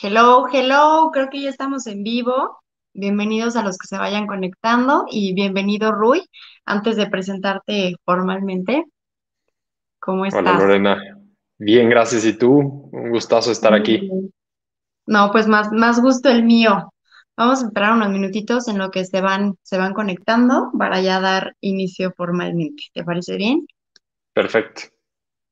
Hello, hello, creo que ya estamos en vivo. Bienvenidos a los que se vayan conectando y bienvenido Rui. Antes de presentarte formalmente, ¿cómo estás? Hola Lorena, bien, gracias. ¿Y tú? Un gustazo estar aquí. No, pues más, más gusto el mío. Vamos a esperar unos minutitos en lo que se van, se van conectando para ya dar inicio formalmente. ¿Te parece bien? Perfecto,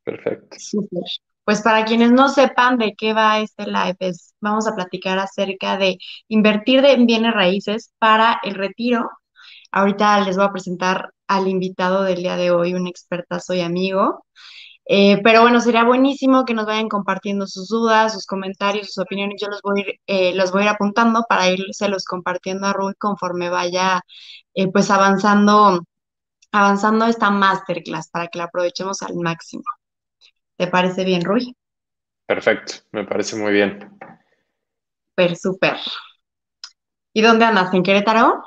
perfecto. Súper. Pues para quienes no sepan de qué va este live, vamos a platicar acerca de invertir en bienes raíces para el retiro. Ahorita les voy a presentar al invitado del día de hoy, un expertazo y amigo. Eh, pero bueno, sería buenísimo que nos vayan compartiendo sus dudas, sus comentarios, sus opiniones. Yo los voy a ir, eh, los voy a ir apuntando para los compartiendo a Rui conforme vaya eh, pues avanzando, avanzando esta masterclass para que la aprovechemos al máximo. ¿Te parece bien, Rui? Perfecto, me parece muy bien. Per, súper. ¿Y dónde andas? ¿En Querétaro?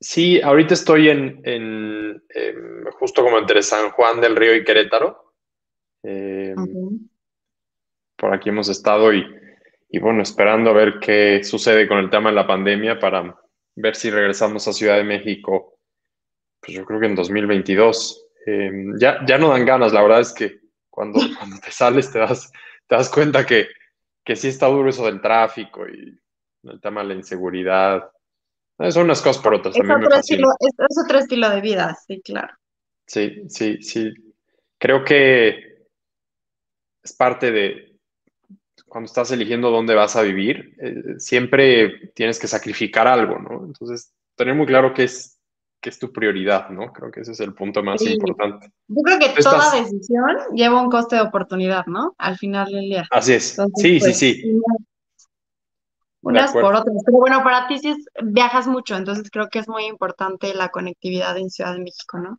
Sí, ahorita estoy en, justo como entre San Juan del Río y Querétaro. Em, por aquí hemos estado y, bueno, esperando a ver qué sucede con el tema de la pandemia para ver si regresamos a Ciudad de México, pues yo creo que en 2022. Em, ya, ya no dan ganas, la verdad es que cuando, cuando te sales te das, te das cuenta que, que sí está duro eso del tráfico y el tema de la inseguridad. Son unas cosas por otras. Es, otro, estilo, es, otro estilo de vida, sí, claro. Sí, sí, sí. Creo que es parte de cuando estás eligiendo dónde vas a vivir, eh, siempre tienes que sacrificar algo, ¿no? Entonces, tener muy claro qué es que es tu prioridad, ¿no? Creo que ese es el punto más importante. Yo creo que toda decisión lleva un coste de oportunidad, ¿no? Al final del día. Así es. sí, sí, pues, sí. Unas por otras. Pero bueno, para ti sí viajas mucho, entonces creo que es muy importante la conectividad en Ciudad de México, ¿no?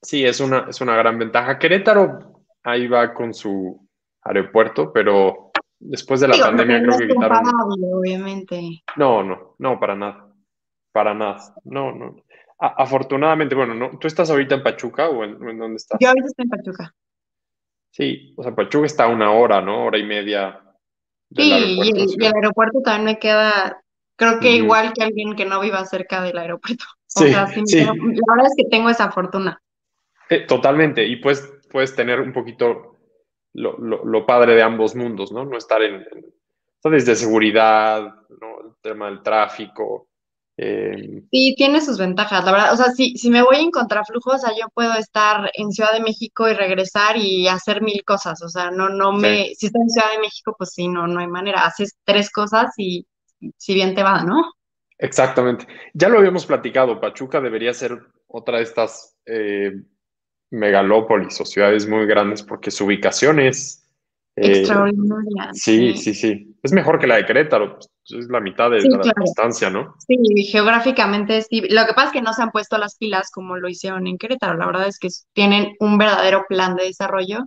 Sí, es una, es una gran ventaja. Querétaro ahí va con su aeropuerto, pero después de la pandemia creo que quitaron. obviamente. No, no, no, para nada. Para nada. No, no afortunadamente, bueno, ¿no? ¿tú estás ahorita en Pachuca o en, dónde estás? Yo ahorita estoy en Pachuca. Sí, o sea, Pachuca está a una hora, ¿no? Hora y media. sí, y el, aeropuerto también me queda, creo que igual que alguien que no viva cerca del aeropuerto. O sea, sí, la verdad es que tengo esa fortuna. Eh, totalmente, y pues puedes tener un poquito lo, lo, padre de ambos mundos, ¿no? No estar en, en desde seguridad, ¿no? El tema del tráfico, eh, sí, tiene sus ventajas, la verdad. O sea, si, si me voy en contraflujo, o sea, yo puedo estar en Ciudad de México y regresar y hacer mil cosas. O sea, no, no me. Si estoy en Ciudad de México, pues sí, no, no hay manera. Haces tres cosas y si bien te va, ¿no? Exactamente. Ya lo habíamos platicado. Pachuca debería ser otra de estas eh, megalópolis o ciudades muy grandes porque su ubicación es eh, Extraordinaria. Sí, sí, sí, Es mejor que la de Querétaro, pues, es la mitad de la distancia, ¿no? Sí, geográficamente sí. Lo que pasa es que no se han puesto las pilas como lo hicieron en Querétaro. La verdad es que tienen un verdadero plan de desarrollo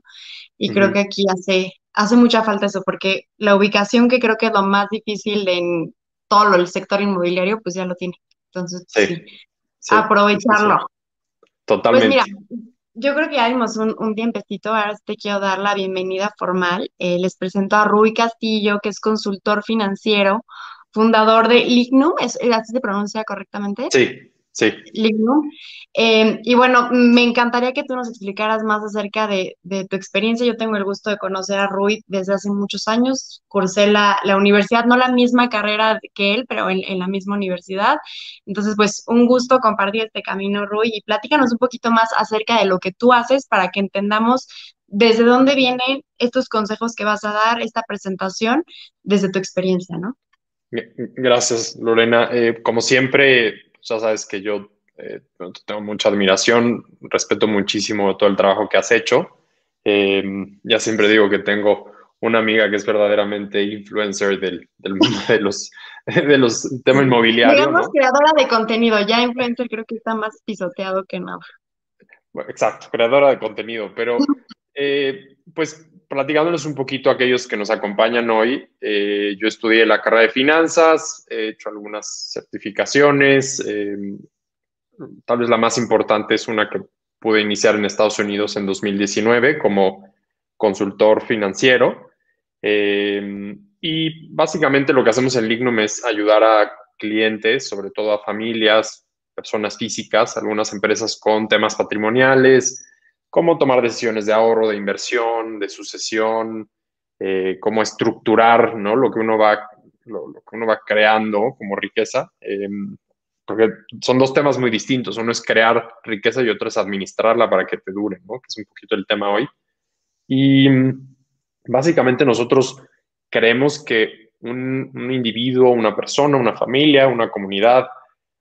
y creo que aquí hace, hace mucha falta eso, porque la ubicación que creo que es lo más difícil en todo el sector inmobiliario, pues ya lo tiene. Entonces, sí, aprovecharlo. Totalmente. Pues mira, yo creo que ya dimos un, un tiempecito, ahora te quiero dar la bienvenida formal. Eh, les presento a Rui Castillo, que es consultor financiero, fundador de Lignum, ¿es, ¿así se pronuncia correctamente? Sí, Sí. Em, y bueno, me encantaría que tú nos explicaras más acerca de, tu experiencia. Yo tengo el gusto de conocer a Rui desde hace muchos años. Cursé la, universidad, no la misma carrera que él, pero en, la misma universidad. Entonces, pues un gusto compartir este camino, Rui, y platícanos un poquito más acerca de lo que tú haces para que entendamos desde dónde vienen estos consejos que vas a dar, esta presentación, desde tu experiencia, ¿no? Gracias, Lorena. Eh, como siempre, ya sabes que yo eh, tengo mucha admiración, respeto muchísimo todo el trabajo que has hecho. Eh, ya siempre digo que tengo una amiga que es verdaderamente influencer del, del mundo de los, de los temas inmobiliarios. Digamos creadora de contenido, ya influencer creo que está más pisoteado que nada. exacto, creadora de contenido, pero eh, pues platicándoles un poquito a aquellos que nos acompañan hoy, eh, yo estudié la carrera de finanzas, he hecho algunas certificaciones, eh, tal vez la más importante es una que pude iniciar en Estados Unidos en 2019 como consultor financiero. Eh, y básicamente lo que hacemos en Lignum es ayudar a clientes, sobre todo a familias, personas físicas, algunas empresas con temas patrimoniales, cómo tomar decisiones de ahorro, de inversión, de sucesión, eh, cómo estructurar ¿no? lo, que uno va, lo, que uno va creando como riqueza. Em, porque son dos temas muy distintos. Uno es crear riqueza y otro es administrarla para que te dure, ¿no? que es un poquito el tema hoy. Y mm, básicamente nosotros creemos que un, individuo, una persona, una familia, una comunidad,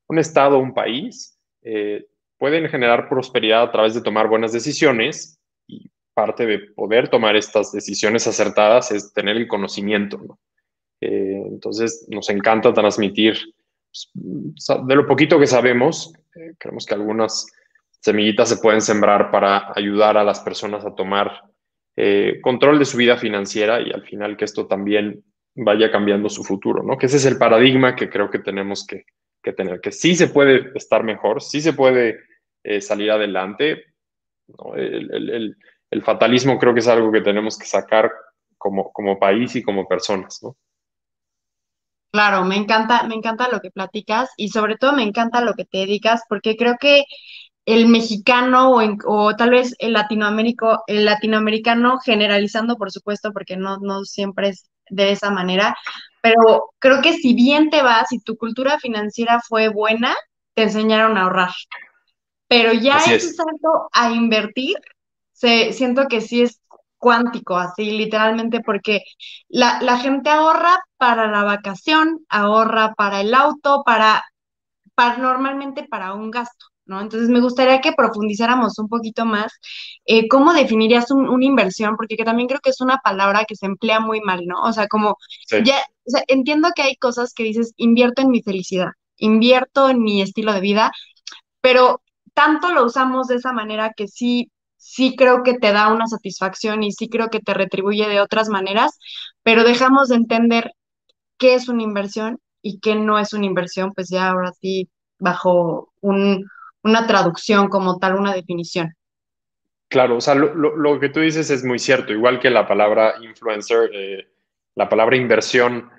un estado, un país, eh, pueden generar prosperidad a través de tomar buenas decisiones y parte de poder tomar estas decisiones acertadas es tener el conocimiento. Eh, entonces, nos encanta transmitir pues, de lo poquito que sabemos, eh, creemos que algunas semillitas se pueden sembrar para ayudar a las personas a tomar eh, control de su vida financiera y al final que esto también vaya cambiando su futuro, ¿no? Que ese es el paradigma que creo que tenemos que, tener, que sí se puede estar mejor, sí se puede eh, salir adelante. El, fatalismo creo que es algo que tenemos que sacar como, país y como personas, ¿no? Claro, me encanta, me encanta lo que platicas y sobre todo me encanta lo que te dedicas porque creo que el mexicano o, tal vez el, latinoamérico, el latinoamericano, generalizando por supuesto, porque no, no siempre es de esa manera, pero creo que si bien te vas y tu cultura financiera fue buena, te enseñaron a ahorrar. Pero ya ese salto a invertir, se, siento que sí es cuántico, así literalmente, porque la, la gente ahorra para la vacación, ahorra para el auto, para, para normalmente para un gasto. ¿no? Entonces me gustaría que profundizáramos un poquito más eh, cómo definirías una inversión, porque que también creo que es una palabra que se emplea muy mal, ¿no? O sea, como ya, o sea, entiendo que hay cosas que dices, invierto en mi felicidad, invierto en mi estilo de vida, pero tanto lo usamos de esa manera que sí, sí creo que te da una satisfacción y sí creo que te retribuye de otras maneras, pero dejamos de entender qué es una inversión y qué no es una inversión, pues ya ahora sí bajo un, una traducción como tal, una definición. Claro, o sea, lo, que tú dices es muy cierto, igual que la palabra influencer, eh, la palabra inversión,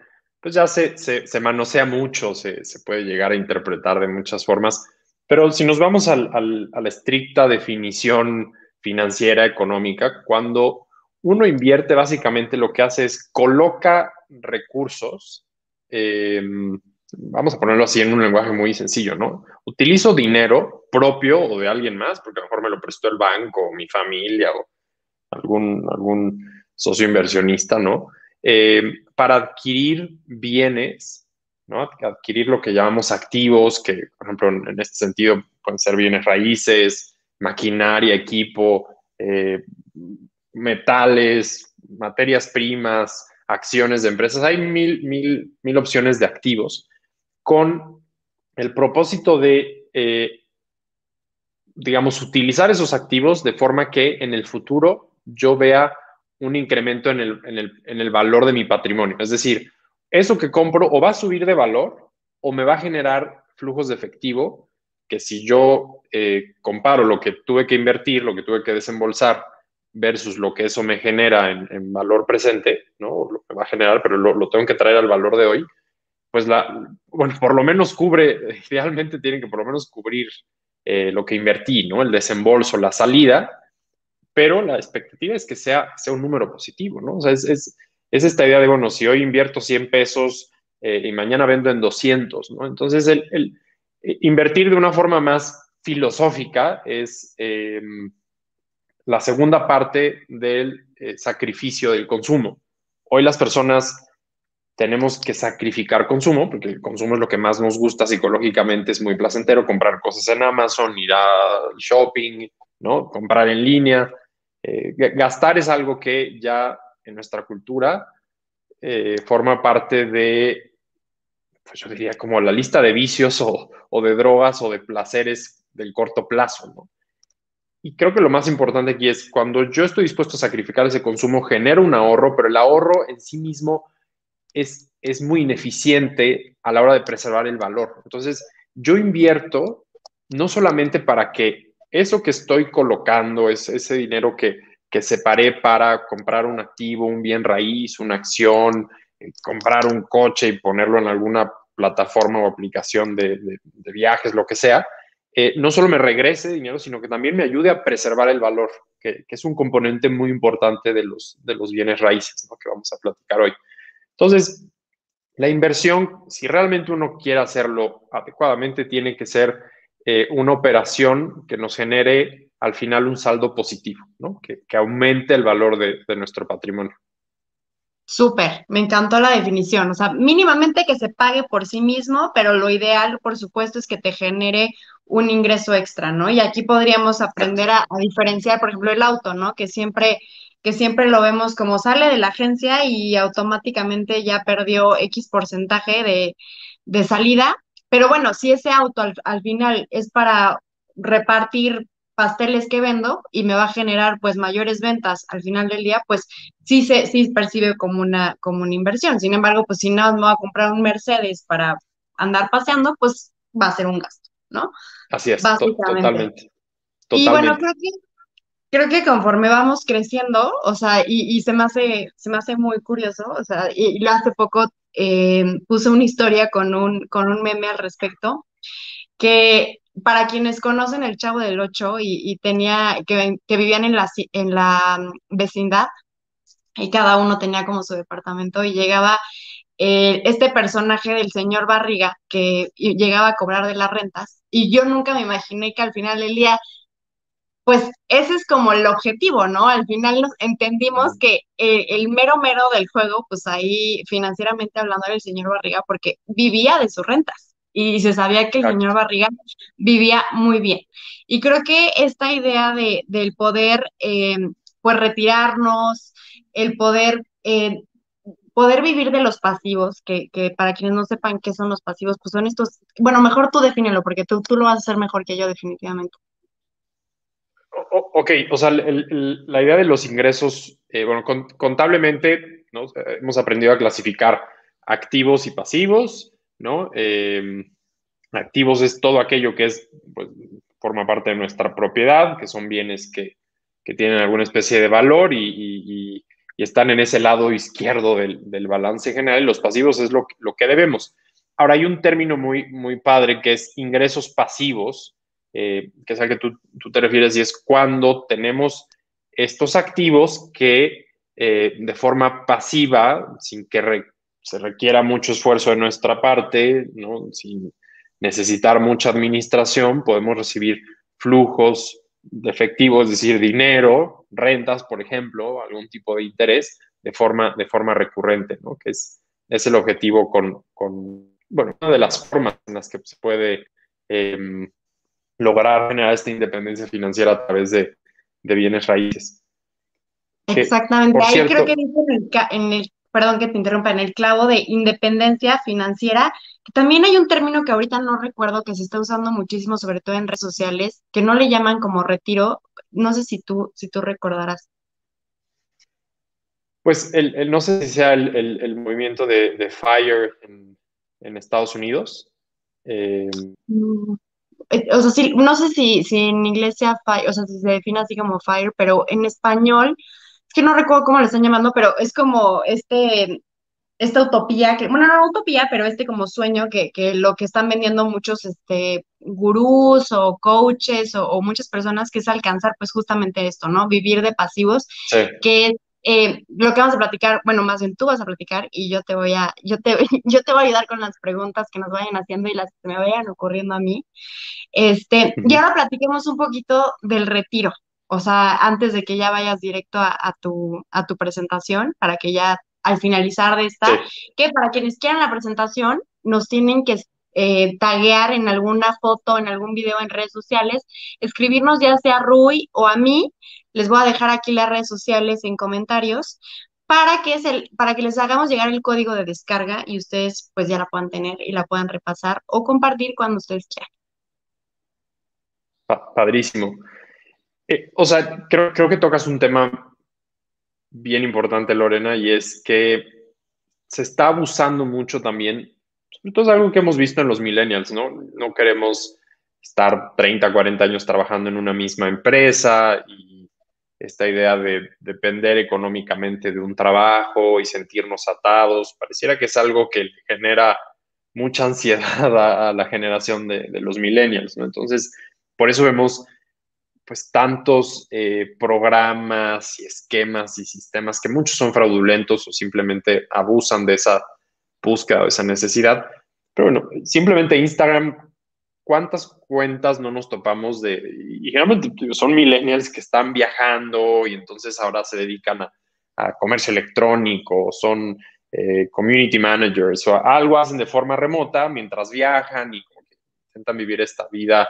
pues ya se, se, manosea mucho, se, puede llegar a interpretar de muchas formas, pero si nos vamos a la estricta definición financiera, económica, cuando uno invierte, básicamente lo que hace es coloca recursos, eh, vamos a ponerlo así en un lenguaje muy sencillo, ¿no? Utilizo dinero propio o de alguien más, porque a lo mejor me lo prestó el banco, o mi familia, o algún, algún socio inversionista, ¿no? Eh, para adquirir bienes, Adquirir lo que llamamos activos, que, por ejemplo, en este sentido pueden ser bienes raíces, maquinaria, equipo, eh, metales, materias primas, acciones de empresas. Hay mil, mil, mil opciones de activos con el propósito de, eh, digamos, utilizar esos activos de forma que en el futuro yo vea un incremento en el, valor de mi patrimonio. Es decir, eso que compro o va a subir de valor o me va a generar flujos de efectivo que si yo eh, comparo lo que tuve que invertir, lo que tuve que desembolsar versus lo que eso me genera en, valor presente, ¿no? Lo que va a generar, pero lo, tengo que traer al valor de hoy, pues la, bueno, por lo menos cubre, idealmente tienen que por lo menos cubrir eh, lo que invertí, ¿no? El desembolso, la salida, pero la expectativa es que sea, sea un número positivo, ¿no? O sea, es, esta idea de, bueno, si hoy invierto 100 pesos eh, y mañana vendo en 200, ¿no? Entonces, el, eh, invertir de una forma más filosófica es em, la segunda parte del sacrificio del consumo. Hoy las personas tenemos que sacrificar consumo, porque el consumo es lo que más nos gusta psicológicamente, es muy placentero, comprar cosas en Amazon, ir al shopping, ¿no? comprar en línea. Eh, gastar es algo que ya en nuestra cultura eh, forma parte de, pues yo diría, como la lista de vicios o, o, de drogas o de placeres del corto plazo. ¿no? Y creo que lo más importante aquí es cuando yo estoy dispuesto a sacrificar ese consumo, genero un ahorro, pero el ahorro en sí mismo es, es muy ineficiente a la hora de preservar el valor. Entonces, yo invierto no solamente para que eso que estoy colocando, es ese dinero que, que separé para comprar un activo, un bien raíz, una acción, comprar un coche y ponerlo en alguna plataforma o aplicación de, viajes, lo que sea, eh, no solo me regrese dinero, sino que también me ayude a preservar el valor, que, es un componente muy importante de los, de los bienes raíces que vamos a platicar hoy. Entonces, la inversión, si realmente uno quiere hacerlo adecuadamente, tiene que ser eh, una operación que nos genere al final un saldo positivo, ¿no? que, aumente el valor de, nuestro patrimonio. Súper, me encantó la definición. O sea, mínimamente que se pague por sí mismo, pero lo ideal, por supuesto, es que te genere un ingreso extra, ¿no? Y aquí podríamos aprender a, diferenciar, por ejemplo, el auto, ¿no? Que siempre, que siempre lo vemos como sale de la agencia y automáticamente ya perdió X porcentaje de, de salida. Pero bueno, si ese auto al, al final es para repartir pasteles que vendo y me va a generar pues mayores ventas al final del día, pues sí se sí percibe como una como una inversión. Sin embargo, pues si no me voy a comprar un Mercedes para andar paseando, pues va a ser un gasto, ¿no? Así es, totalmente. Y bueno, creo que creo que conforme vamos creciendo, o sea, y, se me hace se me hace muy curioso, o sea, y, hace poco eh, puse una historia con un con un meme al respecto que para quienes conocen el Chavo del Ocho y, tenía, que, que, vivían en la, en la mm, vecindad y cada uno tenía como su departamento y llegaba eh, este personaje del señor Barriga que llegaba a cobrar de las rentas y yo nunca me imaginé que al final del día pues ese es como el objetivo, ¿no? Al final nos entendimos que eh, el mero mero del juego, pues ahí financieramente hablando era el señor Barriga porque vivía de sus rentas y se sabía que el señor Barriga vivía muy bien. Y creo que esta idea de, del poder, eh, pues, retirarnos, el poder, eh, poder vivir de los pasivos, que, que, para quienes no sepan qué son los pasivos, pues son estos, bueno, mejor tú defínelo, porque tú, tú lo vas a hacer mejor que yo definitivamente. ok, o sea, la idea de los ingresos, eh, bueno, contablemente ¿no? hemos aprendido a clasificar activos y pasivos, ¿no? Em, activos es todo aquello que es, pues, forma parte de nuestra propiedad, que son bienes que, tienen alguna especie de valor y, están en ese lado izquierdo del, balance general. Los pasivos es lo, lo, que debemos. Ahora, hay un término muy, muy padre que es ingresos pasivos, eh, que es al que tú, te refieres, y es cuando tenemos estos activos que eh, de forma pasiva, sin que se requiera mucho esfuerzo de nuestra parte, ¿no? sin necesitar mucha administración, podemos recibir flujos de efectivo, es decir, dinero, rentas, por ejemplo, algún tipo de interés de forma, de forma recurrente, ¿no? que es, es el objetivo con, con, bueno, una de las formas en las que se puede em, lograr generar esta independencia financiera a través de, de bienes raíces. Exactamente, ahí creo que dice en el perdón que te interrumpa, en el clavo de independencia financiera, que también hay un término que ahorita no recuerdo que se está usando muchísimo, sobre todo en redes sociales, que no le llaman como retiro. No sé si tú, si tú recordarás. Pues el, no sé si sea el, movimiento de, FIRE en, Estados Unidos. Eh, eh, o sea, sí, no sé si, si en inglés sea FIRE, o sea, si se define así como FIRE, pero en español que no recuerdo cómo lo están llamando, pero es como este, esta utopía, que, bueno, no utopía, pero este como sueño que, que lo que están vendiendo muchos este, gurús o coaches o, muchas personas que es alcanzar pues justamente esto, ¿no? Vivir de pasivos, que es eh, lo que vamos a platicar, bueno, más bien tú vas a platicar y yo te voy a, yo te, yo te voy a ayudar con las preguntas que nos vayan haciendo y las que me vayan ocurriendo a mí. Este, y ahora platiquemos un poquito del retiro, o sea, antes de que ya vayas directo a, tu, a tu presentación, para que ya al finalizar de esta, que para quienes quieran la presentación, nos tienen que eh, taguear en alguna foto, en algún video en redes sociales, escribirnos ya sea a Rui o a mí, les voy a dejar aquí las redes sociales en comentarios, para que, el, para que les hagamos llegar el código de descarga y ustedes pues ya la puedan tener y la puedan repasar o compartir cuando ustedes quieran. Padrísimo. Eh, o sea, creo, creo que tocas un tema bien importante, Lorena, y es que se está abusando mucho también, todo es algo que hemos visto en los millennials, ¿no? No queremos estar 30, 40 años trabajando en una misma empresa y, esta idea de depender económicamente de un trabajo y sentirnos atados. Pareciera que es algo que genera mucha ansiedad a, la generación de, los millennials, ¿no? Entonces, por eso vemos pues tantos eh, programas y esquemas y sistemas que muchos son fraudulentos o simplemente abusan de esa búsqueda o esa necesidad. Pero bueno, simplemente Instagram, ¿cuántas cuentas no nos topamos de, y generalmente son millennials que están viajando y entonces ahora se dedican a, comercio electrónico, son eh, community managers o algo hacen de forma remota mientras viajan y intentan vivir esta vida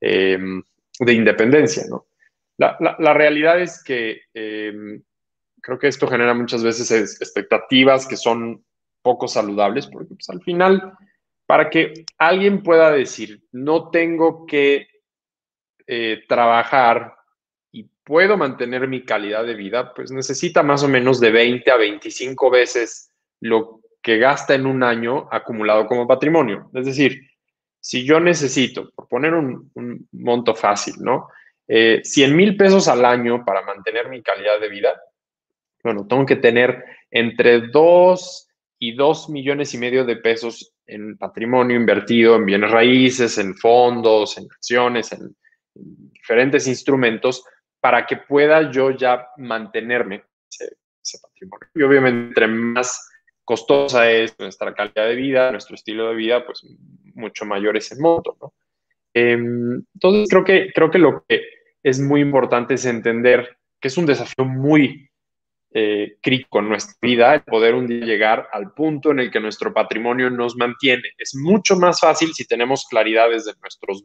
em, de independencia, ¿no? La, realidad es que em, creo que esto genera muchas veces expectativas que son poco saludables, porque pues, al final, para que alguien pueda decir, no tengo que eh, trabajar y puedo mantener mi calidad de vida, pues necesita más o menos de 20 a 25 veces lo que gasta en un año acumulado como patrimonio. Es decir, si yo necesito, por poner un, monto fácil, ¿no? 100 eh, mil pesos al año para mantener mi calidad de vida, bueno, tengo que tener entre 2 y 2 millones y medio de pesos en patrimonio invertido, en bienes raíces, en fondos, en acciones, en, diferentes instrumentos, para que pueda yo ya mantenerme ese, ese patrimonio. Y obviamente, entre más costosa es nuestra calidad de vida, nuestro estilo de vida, pues mucho mayor es el monto, ¿no? Em, entonces, creo que, creo que lo que es muy importante es entender que es un desafío muy eh, crítico en nuestra vida, el poder un día llegar al punto en el que nuestro patrimonio nos mantiene. Es mucho más fácil si tenemos claridad desde nuestros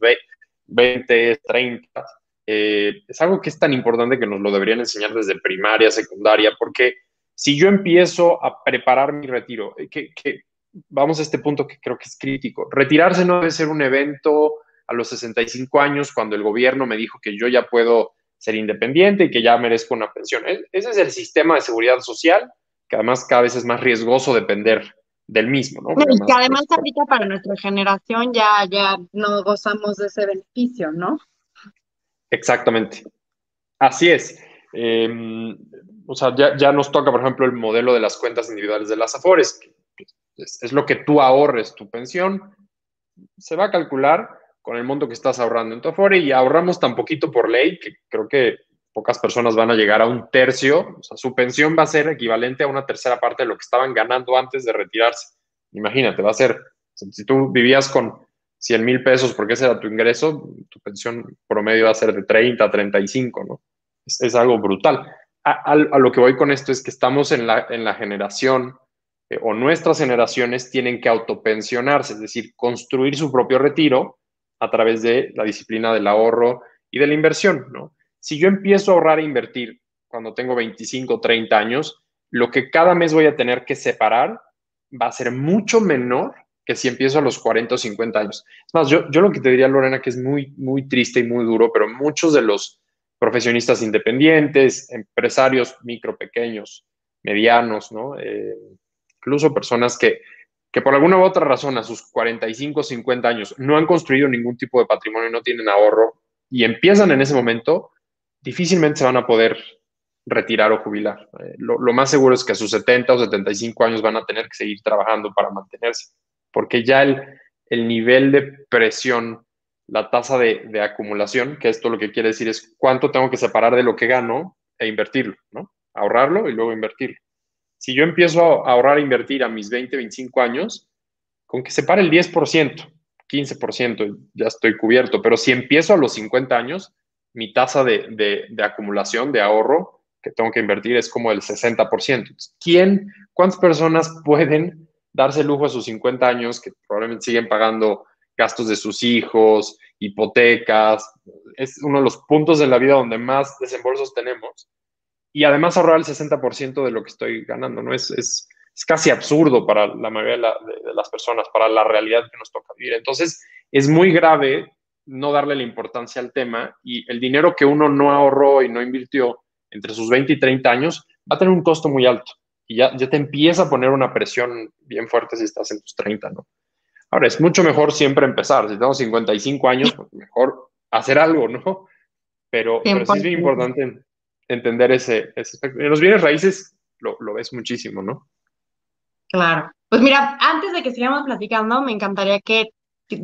20, 30. Eh, es algo que es tan importante que nos lo deberían enseñar desde primaria, secundaria, porque si yo empiezo a preparar mi retiro, eh, que, vamos a este punto que creo que es crítico, retirarse no debe ser un evento a los 65 años cuando el gobierno me dijo que yo ya puedo ser independiente y que ya merezco una pensión. E, ese es el sistema de seguridad social, que además cada vez es más riesgoso depender del mismo, ¿no? y que además ahorita para nuestra generación ya, ya no gozamos de ese beneficio, ¿no? Exactamente. Así es. Em, o sea, ya, nos toca, por ejemplo, el modelo de las cuentas individuales de las AFORES. Es, lo que tú ahorres tu pensión. Se va a calcular con el monto que estás ahorrando en tu Afore y ahorramos tan poquito por ley que creo que pocas personas van a llegar a un tercio. O sea, su pensión va a ser equivalente a una tercera parte de lo que estaban ganando antes de retirarse. Imagínate, va a ser, si tú vivías con 100 mil pesos porque ese era tu ingreso, tu pensión promedio va a ser de 30 a 35, ¿no? Es, algo brutal a, lo que voy con esto es que estamos en la, en la generación eh, o nuestras generaciones tienen que autopensionarse, es decir, construir su propio retiro a través de la disciplina del ahorro y de la inversión, ¿no? Si yo empiezo a ahorrar e invertir cuando tengo 25, 30 años, lo que cada mes voy a tener que separar va a ser mucho menor que si empiezo a los 40 o 50 años. Es más, yo, yo lo que te diría, Lorena, que es muy, muy triste y muy duro, pero muchos de los profesionistas independientes, empresarios micro, pequeños, medianos, ¿no? Eh, incluso personas que, que por alguna u otra razón a sus 45, 50 años no han construido ningún tipo de patrimonio, no tienen ahorro y empiezan en ese momento, difícilmente se van a poder retirar o jubilar. Eh, lo, más seguro es que a sus 70 o 75 años van a tener que seguir trabajando para mantenerse, porque ya el, el nivel de presión la tasa de, acumulación, que esto lo que quiere decir es cuánto tengo que separar de lo que gano e invertirlo, ¿no? Ahorrarlo y luego invertirlo. Si yo empiezo a ahorrar e invertir a mis 20, 25 años, con que separe el 10%, 15%, ya estoy cubierto, pero si empiezo a los 50 años, mi tasa de, acumulación, de ahorro que tengo que invertir es como el 60%. ¿Quién, cuántas personas pueden darse lujo a sus 50 años que probablemente siguen pagando gastos de sus hijos, hipotecas. Es uno de los puntos de la vida donde más desembolsos tenemos. Y además ahorrar el 60% de lo que estoy ganando, ¿no? Es, es, es casi absurdo para la mayoría de, las personas, para la realidad que nos toca vivir. Entonces, es muy grave no darle la importancia al tema y el dinero que uno no ahorró y no invirtió entre sus 20 y 30 años va a tener un costo muy alto y ya, ya te empieza a poner una presión bien fuerte si estás en tus 30, ¿no? Ahora, es mucho mejor siempre empezar. Si tengo 55 años, pues mejor hacer algo, ¿no? Pero, pero sí es muy importante entender ese, aspecto. En los bienes raíces lo, ves muchísimo, ¿no? Claro. Pues mira, antes de que sigamos platicando, me encantaría que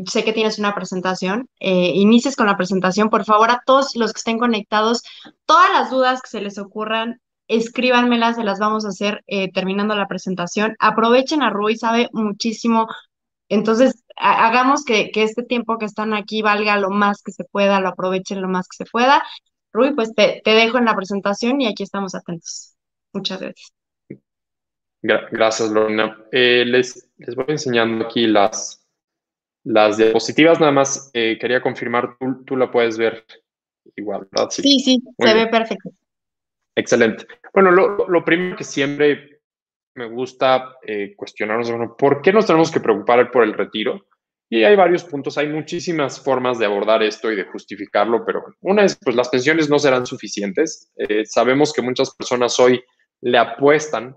sé que tienes una presentación, eh, inicies con la presentación. Por favor, a todos los que estén conectados, todas las dudas que se les ocurran, escríbanmelas, se las vamos a hacer eh, terminando la presentación. Aprovechen a Rui, sabe muchísimo. Entonces, hagamos que, este tiempo que están aquí valga lo más que se pueda, lo aprovechen lo más que se pueda. Rui, pues te, dejo en la presentación y aquí estamos atentos. Muchas gracias. Gracias, Lorena. Eh, les, les voy enseñando aquí las, las diapositivas, nada más eh, quería confirmar, tú, tú, la puedes ver igual, ¿verdad? Sí, sí, se ve perfecto. Excelente. Bueno, lo, lo, primero que siempre me gusta eh, cuestionarnos, bueno, ¿por qué nos tenemos que preocupar por el retiro? Y hay varios puntos, hay muchísimas formas de abordar esto y de justificarlo, pero una es, pues las pensiones no serán suficientes. Eh, sabemos que muchas personas hoy le apuestan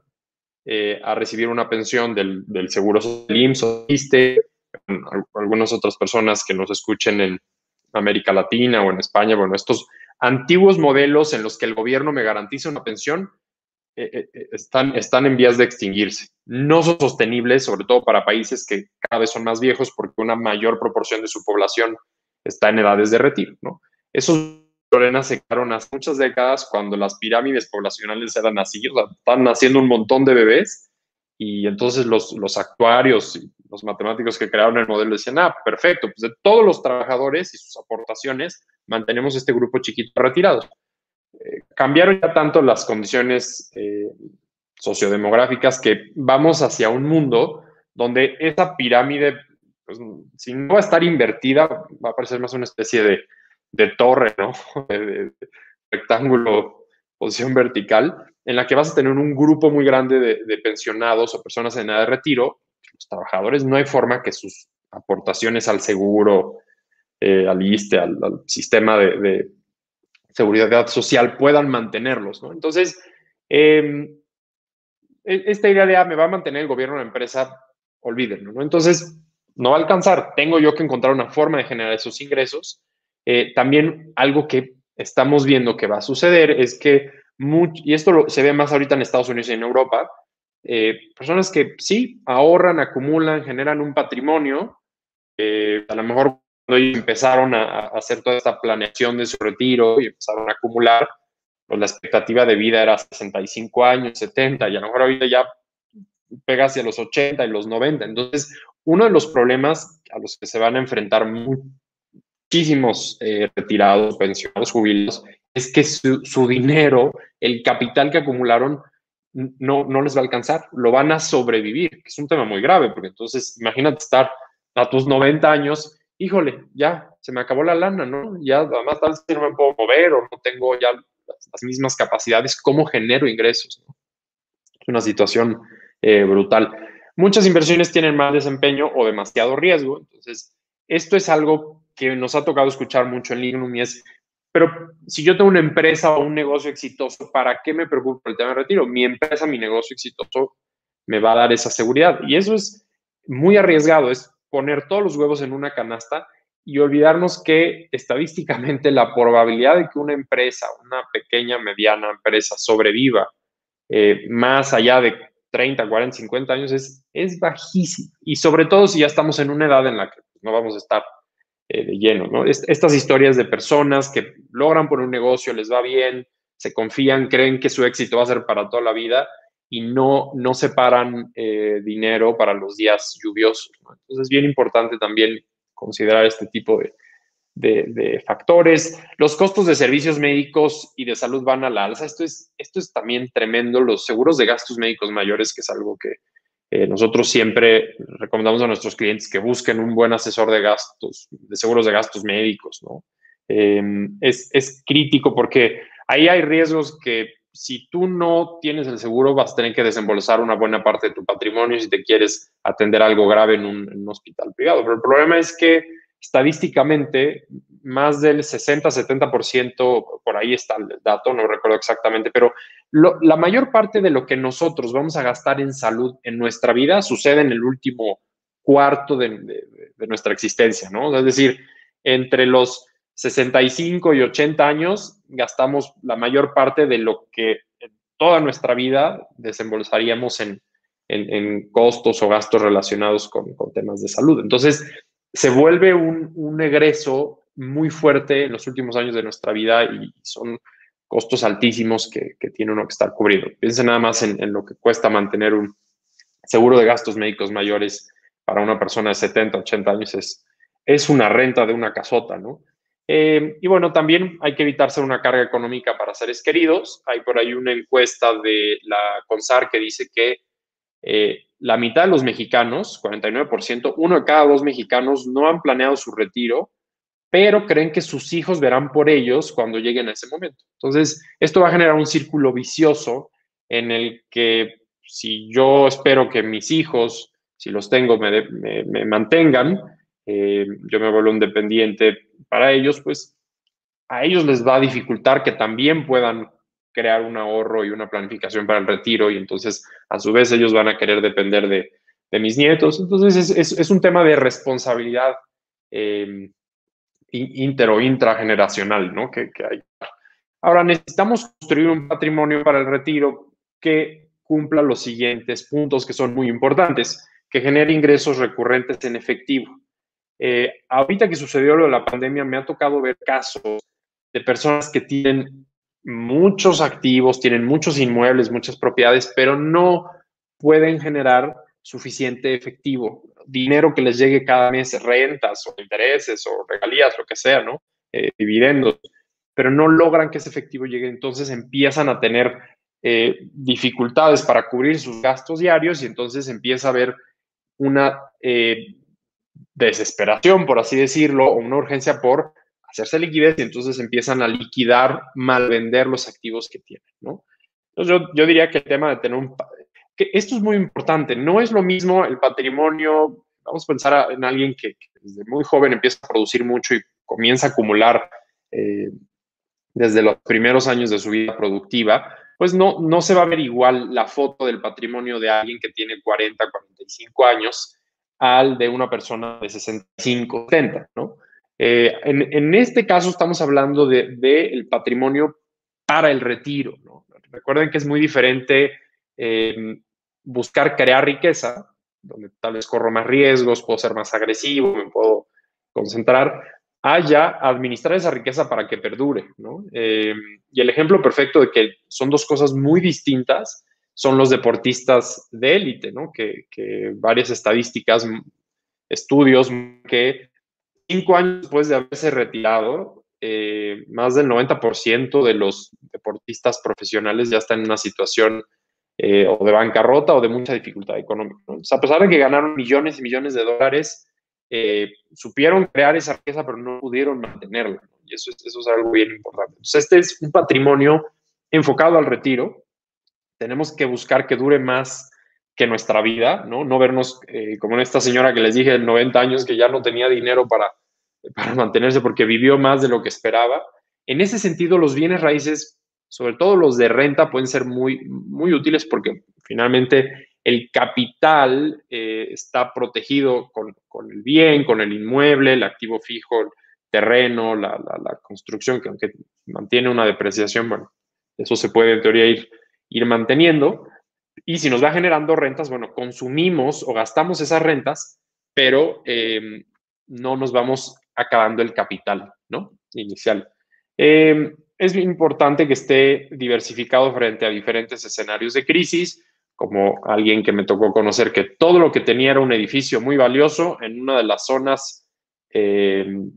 eh, a recibir una pensión del, del seguro social IMSS o algunas otras personas que nos escuchen en América Latina o en España, bueno, estos antiguos modelos en los que el gobierno me garantiza una pensión eh, eh, eh, están, están en vías de extinguirse. No son sostenibles, sobre todo para países que cada vez son más viejos porque una mayor proporción de su población está en edades de retiro. Esos problemas se quedaron hace muchas décadas cuando las pirámides poblacionales eran así, están naciendo un montón de bebés y entonces los, los actuarios los matemáticos que crearon el modelo decían, ah, perfecto, pues de todos los trabajadores y sus aportaciones, mantenemos este grupo chiquito retirados. Cambiaron ya tanto las condiciones eh, sociodemográficas que vamos hacia un mundo donde esa pirámide, pues, si no va a estar invertida, va a parecer más una especie de, de torre, ¿no? de, rectángulo, posición vertical, en la que vas a tener un grupo muy grande de, de pensionados o personas en edad de retiro los trabajadores, no hay forma que sus aportaciones al seguro, eh, al ISTE, al, sistema de, seguridad social puedan mantenerlos. ¿no? Entonces, em, e, esta idea de, ah, me va a mantener el gobierno de la empresa, olvídenlo. ¿no? Entonces, no va a alcanzar. Tengo yo que encontrar una forma de generar esos ingresos. Eh, también algo que estamos viendo que va a suceder es que, y esto se ve más ahorita en Estados Unidos y en Europa, eh, personas que sí ahorran, acumulan, generan un patrimonio. Eh, a lo mejor cuando empezaron a, hacer toda esta planeación de su retiro y empezaron a acumular, pues la expectativa de vida era 65 años, 70, y a lo mejor ahorita ya pega hacia los 80 y los 90. Entonces, uno de los problemas a los que se van a enfrentar muchísimos eh, retirados, pensionados, jubilados, es que su, dinero, el capital que acumularon, no, no les va a alcanzar, lo van a sobrevivir, que es un tema muy grave, porque entonces imagínate estar a tus 90 años, híjole, ya se me acabó la lana, ¿no? Ya además tal vez no me puedo mover o no tengo ya las, mismas capacidades, ¿cómo genero ingresos? Es una situación eh, brutal. Muchas inversiones tienen mal desempeño o demasiado riesgo, entonces esto es algo que nos ha tocado escuchar mucho en Lignum y es pero si yo tengo una empresa o un negocio exitoso, ¿para qué me preocupo el tema de retiro? Mi empresa, mi negocio exitoso me va a dar esa seguridad. Y eso es muy arriesgado, es poner todos los huevos en una canasta y olvidarnos que estadísticamente la probabilidad de que una empresa, una pequeña, mediana empresa sobreviva eh, más allá de 30, 40, 50 años es, es bajísima. Y sobre todo si ya estamos en una edad en la que no vamos a estar eh, de lleno, ¿no? estas historias de personas que logran por un negocio, les va bien, se confían, creen que su éxito va a ser para toda la vida y no, no separan eh, dinero para los días lluviosos. Entonces es bien importante también considerar este tipo de, de, factores. Los costos de servicios médicos y de salud van a la alza. Esto es, esto es también tremendo. Los seguros de gastos médicos mayores, que es algo que eh, nosotros siempre recomendamos a nuestros clientes que busquen un buen asesor de gastos, de seguros de gastos médicos, ¿no? Em, es, es, crítico porque ahí hay riesgos que si tú no tienes el seguro vas a tener que desembolsar una buena parte de tu patrimonio si te quieres atender algo grave en un, hospital privado. Pero el problema es que estadísticamente más del 60-70%, por ahí está el dato, no recuerdo exactamente, pero la mayor parte de lo que nosotros vamos a gastar en salud en nuestra vida sucede en el último cuarto de, nuestra existencia, ¿no? Es decir, entre los 65 y 80 años gastamos la mayor parte de lo que toda nuestra vida desembolsaríamos en, en, costos o gastos relacionados con, con, temas de salud. Entonces, se vuelve un, un, egreso muy fuerte en los últimos años de nuestra vida y son costos altísimos que, que tiene uno que estar cubriendo. Piensen nada más en, en, lo que cuesta mantener un seguro de gastos médicos mayores para una persona de 70, 80 años. Es, es una renta de una casota, ¿no? Eh, y bueno, también hay que evitarse una carga económica para seres queridos. Hay por ahí una encuesta de la CONSAR que dice que eh, la mitad de los mexicanos, 49%, uno de cada dos mexicanos no han planeado su retiro, pero creen que sus hijos verán por ellos cuando lleguen a ese momento. Entonces, esto va a generar un círculo vicioso en el que si yo espero que mis hijos, si los tengo, me, mantengan, eh, yo me vuelvo un dependiente para ellos, pues a ellos les va a dificultar que también puedan crear un ahorro y una planificación para el retiro y entonces a su vez ellos van a querer depender de, mis nietos. Entonces es, un tema de responsabilidad eh, inter o intrageneracional, ¿no? Que, que hay. Ahora necesitamos construir un patrimonio para el retiro que cumpla los siguientes puntos que son muy importantes, que genere ingresos recurrentes en efectivo. Eh, ahorita que sucedió lo de la pandemia, me ha tocado ver casos de personas que tienen muchos activos, tienen muchos inmuebles, muchas propiedades, pero no pueden generar suficiente efectivo, dinero que les llegue cada mes, rentas o intereses o regalías, lo que sea, ¿no? Eh, dividendos, pero no logran que ese efectivo llegue, entonces empiezan a tener eh, dificultades para cubrir sus gastos diarios y entonces empieza a haber una desesperación, por así decirlo, o una urgencia por hacerse liquidez y entonces empiezan a liquidar, mal vender los activos que tienen, ¿no? Yo, yo diría que el tema de tener un... que esto es muy importante, no es lo mismo el patrimonio, vamos a pensar en alguien que, desde muy joven empieza a producir mucho y comienza a acumular eh, desde los primeros años de su vida productiva, pues no, no se va a ver igual la foto del patrimonio de alguien que tiene 40, 45 años al de una persona de 65, 70, ¿no? Eh, en, este caso estamos hablando del de, patrimonio para el retiro. ¿no? Recuerden que es muy diferente em, buscar crear riqueza, donde tal vez corro más riesgos, puedo ser más agresivo, me puedo concentrar, a administrar esa riqueza para que perdure. ¿no? Em, y el ejemplo perfecto de que son dos cosas muy distintas son los deportistas de élite, ¿no? que, varias estadísticas, estudios que cinco años después de haberse retirado, eh, más del 90% de los deportistas profesionales ya están en una situación eh, o de bancarrota o de mucha dificultad económica. a pesar de que ganaron millones y millones de dólares, eh, supieron crear esa riqueza, pero no pudieron mantenerla. Y eso es, eso es algo bien importante. Entonces, este es un patrimonio enfocado al retiro. Tenemos que buscar que dure más que nuestra vida, ¿no? No vernos eh, como en esta señora que les dije de 90 años que ya no tenía dinero para, para mantenerse porque vivió más de lo que esperaba. En ese sentido, los bienes raíces, sobre todo los de renta, pueden ser muy, muy útiles porque finalmente el capital eh, está protegido con, con, el bien, con el inmueble, el activo fijo, el terreno, la, la, la, construcción, que aunque mantiene una depreciación, bueno, eso se puede en teoría ir, ir manteniendo y si nos va generando rentas, bueno, consumimos o gastamos esas rentas, pero em, no nos vamos acabando el capital, ¿no? Inicial. Em, es importante que esté diversificado frente a diferentes escenarios de crisis, como alguien que me tocó conocer que todo lo que tenía era un edificio muy valioso en una de las zonas em,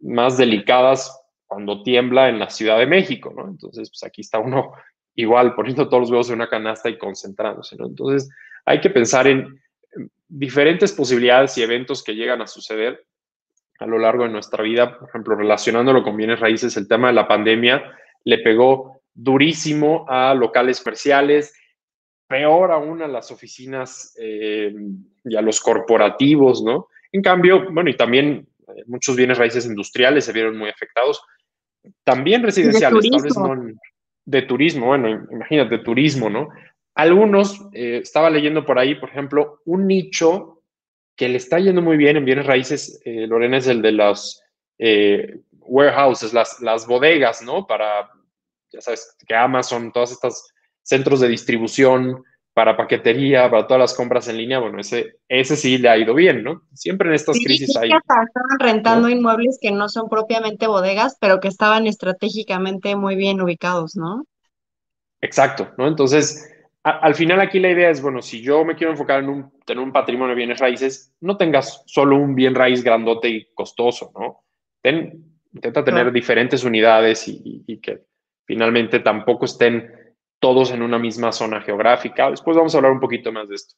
más delicadas cuando tiembla en la Ciudad de México, ¿no? Entonces, pues aquí está uno igual poniendo todos los huevos en una canasta y concentrándose, ¿no? Entonces, hay que pensar en diferentes posibilidades y eventos que llegan a suceder a lo largo de nuestra vida, por ejemplo, relacionándolo con bienes raíces, el tema de la pandemia le pegó durísimo a locales comerciales, peor aún a las oficinas eh, y a los corporativos, ¿no? En cambio, bueno, y también eh, muchos bienes raíces industriales se vieron muy afectados, también residenciales, tal vez no, de turismo, bueno, imagínate, turismo, ¿no? Algunos, eh, estaba leyendo por ahí, por ejemplo, un nicho que le está yendo muy bien en bienes raíces, eh, Lorena, es el de los eh, warehouses, las, las bodegas, ¿no? Para, ya sabes, que Amazon, todas estas centros de distribución para paquetería, para todas las compras en línea, bueno, ese, ese sí le ha ido bien, ¿no? Siempre en estas crisis hay... estaban rentando inmuebles que no son propiamente bodegas, pero que estaban estratégicamente muy bien ubicados, ¿no? Exacto, ¿no? Entonces, al final aquí la idea es, bueno, si yo me quiero enfocar en un, tener un patrimonio de bienes raíces, no tengas solo un bien raíz grandote y costoso, ¿no? intenta tener diferentes unidades y, que finalmente tampoco estén todos en una misma zona geográfica. Después vamos a hablar un poquito más de esto.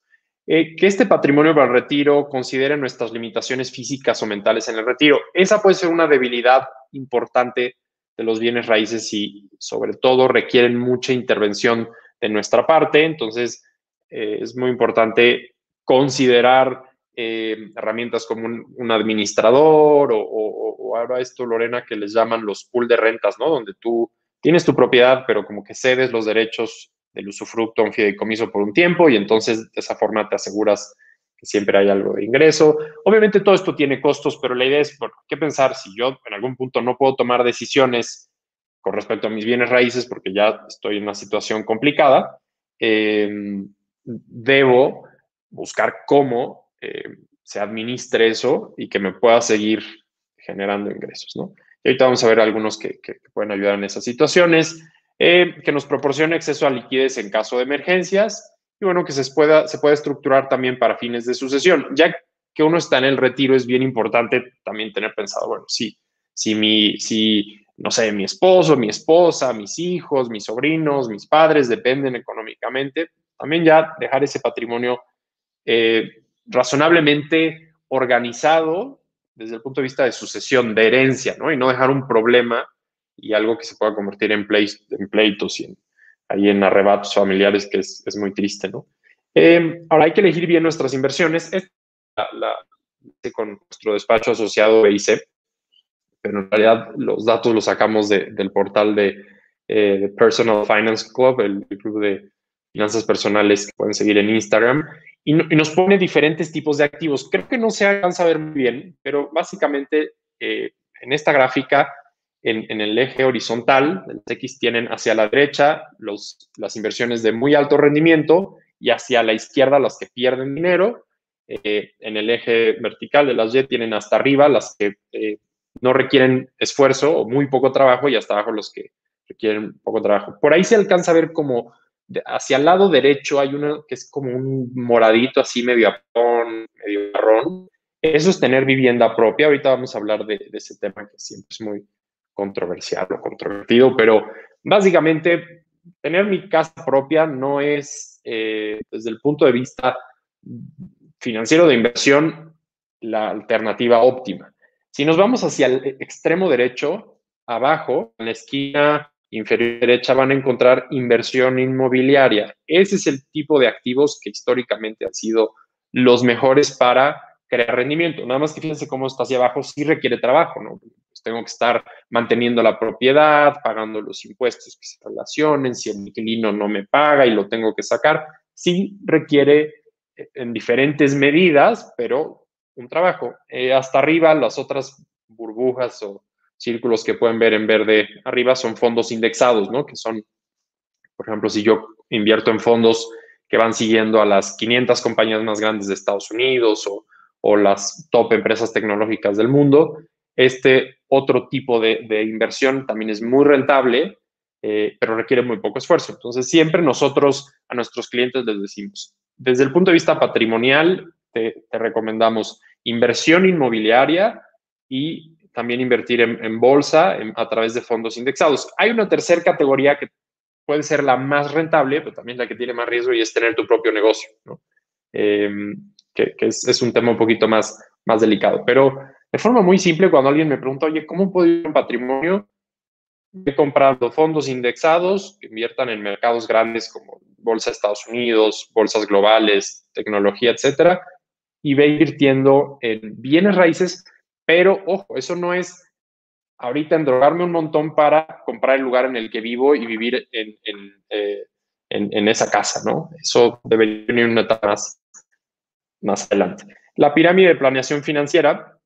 Eh, que este patrimonio para el retiro considere nuestras limitaciones físicas o mentales en el retiro. Esa puede ser una debilidad importante de los bienes raíces y sobre todo requieren mucha intervención de nuestra parte. Entonces, eh, es muy importante considerar eh, herramientas como un, administrador o, ahora esto, Lorena, que les llaman los pool de rentas, ¿no? Donde tú tienes tu propiedad, pero como que cedes los derechos del usufructo a un fideicomiso por un tiempo y entonces de esa forma te aseguras que siempre hay algo de ingreso. Obviamente todo esto tiene costos, pero la idea es, bueno, ¿qué pensar si yo en algún punto no puedo tomar decisiones con respecto a mis bienes raíces porque ya estoy en una situación complicada? Em, debo buscar cómo em, se administre eso y que me pueda seguir generando ingresos, ¿no? Ahorita vamos a ver algunos que, que, pueden ayudar en esas situaciones, eh, que nos proporcione acceso a liquidez en caso de emergencias y bueno, que se pueda, se pueda estructurar también para fines de sucesión. Ya que uno está en el retiro, es bien importante también tener pensado, bueno, sí, si mi, si, no sé, mi esposo, mi esposa, mis hijos, mis sobrinos, mis padres dependen económicamente, también ya dejar ese patrimonio eh, razonablemente organizado desde el punto de vista de sucesión, de herencia, ¿no? Y no dejar un problema y algo que se pueda convertir en, en pleitos y en, ahí en arrebatos familiares, que es, muy triste, ¿no? Eh, ahora hay que elegir bien nuestras inversiones. Es la, con nuestro despacho asociado BIC, pero en realidad los datos los sacamos del portal de, eh, Personal Finance Club, el, club de finanzas personales que pueden seguir en Instagram, y, nos pone diferentes tipos de activos. Creo que no se alcanza a ver muy bien, pero básicamente eh, en esta gráfica en, el eje horizontal, los X tienen hacia la derecha los, las inversiones de muy alto rendimiento y hacia la izquierda las que pierden dinero. Eh, en el eje vertical de las Y tienen hasta arriba las que eh, no requieren esfuerzo o muy poco trabajo y hasta abajo los que requieren poco trabajo. Por ahí se alcanza a ver como hacia el lado derecho hay uno que es como un moradito así medio apón, medio marrón. Eso es tener vivienda propia. Ahorita vamos a hablar de, ese tema que siempre es muy, controversial o controvertido, pero básicamente tener mi casa propia no es, eh, desde el punto de vista financiero de inversión, la alternativa óptima. Si nos vamos hacia el extremo derecho, abajo, en la esquina inferior derecha, van a encontrar inversión inmobiliaria. Ese es el tipo de activos que históricamente han sido los mejores para crear rendimiento. Nada más que fíjense cómo está hacia abajo, sí requiere trabajo, ¿no? Pues tengo que estar manteniendo la propiedad, pagando los impuestos que se relacionen, si el inquilino no me paga y lo tengo que sacar, sí requiere eh, en diferentes medidas, pero un trabajo. Eh, hasta arriba, las otras burbujas o círculos que pueden ver en verde arriba son fondos indexados, ¿no? Que son, por ejemplo, si yo invierto en fondos que van siguiendo a las 500 compañías más grandes de Estados Unidos o o las top empresas tecnológicas del mundo. Este otro tipo de, inversión también es muy rentable, eh, pero requiere muy poco esfuerzo. Entonces, siempre nosotros a nuestros clientes les decimos, desde el punto de vista patrimonial, te, recomendamos inversión inmobiliaria y también invertir en, bolsa a través de fondos indexados. Hay una tercera categoría que puede ser la más rentable, pero también la que tiene más riesgo y es tener tu propio negocio. ¿no? Em, que, es, un tema un poquito más, más delicado. Pero de forma muy simple, cuando alguien me pregunta, oye, ¿cómo puedo ir a un patrimonio? He comprado fondos indexados que inviertan en mercados grandes como Bolsa de Estados Unidos, bolsas globales, tecnología, etcétera, y ve invirtiendo en bienes raíces, pero ojo, eso no es ahorita endrogarme un montón para comprar el lugar en el que vivo y vivir en, en, eh, en esa casa, ¿no? Eso debería venir una etapa más, más adelante. La pirámide de planeación financiera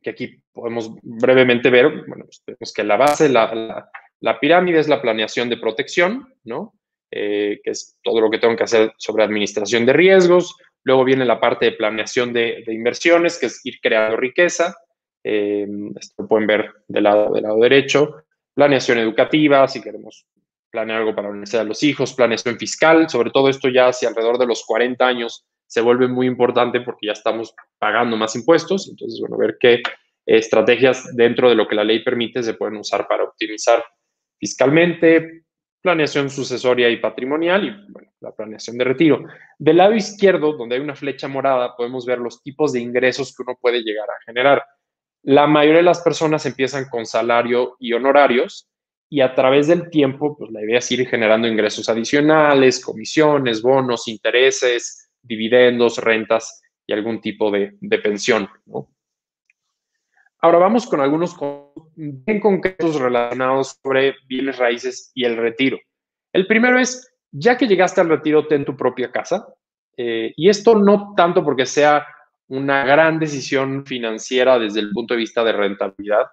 que aquí podemos brevemente ver, bueno, pues tenemos que la base, la, la, pirámide es la planeación de protección, ¿no? Eh, que es todo lo que tengo que hacer sobre administración de riesgos. Luego viene la parte de planeación de inversiones, que es ir creando riqueza. Eh, esto lo pueden ver del lado, del lado derecho. Planeación educativa, si queremos planear algo para la universidad de los hijos, planeación fiscal, sobre todo esto ya hacia alrededor de los 40 años se vuelve muy importante porque ya estamos pagando más impuestos. Entonces, bueno, ver qué estrategias dentro de lo que la ley permite se pueden usar para optimizar fiscalmente, planeación sucesoria y patrimonial y bueno, la planeación de retiro. Del lado izquierdo, donde hay una flecha morada, podemos ver los tipos de ingresos que uno puede llegar a generar. La mayoría de las personas empiezan con salario y honorarios y a través del tiempo, pues la idea es ir generando ingresos adicionales, comisiones, bonos, intereses, dividendos, rentas y algún tipo de, pensión. Ahora vamos con algunos bien concretos relacionados sobre bienes raíces y el retiro. El primero es, ya que llegaste al retiro, ten tu propia casa. Eh, y esto no tanto porque sea una gran decisión financiera desde el punto de vista de rentabilidad,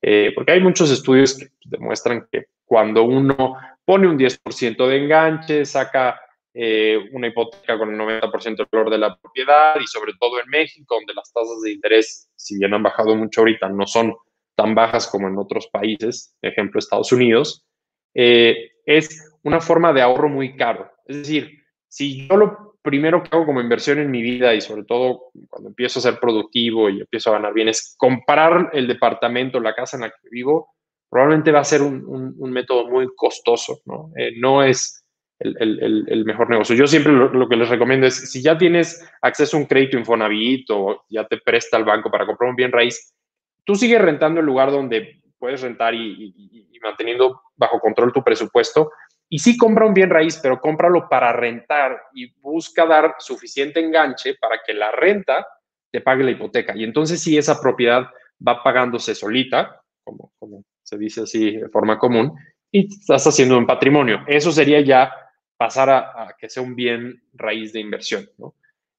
eh, porque hay muchos estudios que demuestran que cuando uno pone un 10% de enganche, saca eh, una hipoteca con el 90% del valor de la propiedad y sobre todo en México, donde las tasas de interés, si bien han bajado mucho ahorita, no son tan bajas como en otros países, ejemplo Estados Unidos, eh, es una forma de ahorro muy caro. Es decir, si yo lo primero que hago como inversión en mi vida y sobre todo cuando empiezo a ser productivo y empiezo a ganar bien es comprar el departamento, la casa en la que vivo, probablemente va a ser un, método muy costoso, ¿no? Eh, no es el, mejor negocio. Yo siempre lo, que les recomiendo es, si ya tienes acceso a un crédito Infonavit o ya te presta el banco para comprar un bien raíz, tú sigues rentando el lugar donde puedes rentar y, manteniendo bajo control tu presupuesto. Y sí compra un bien raíz, pero cómpralo para rentar y busca dar suficiente enganche para que la renta te pague la hipoteca. Y entonces sí, esa propiedad va pagándose solita, como, se dice así de forma común, y estás haciendo un patrimonio. Eso sería ya pasar a, que sea un bien raíz de inversión.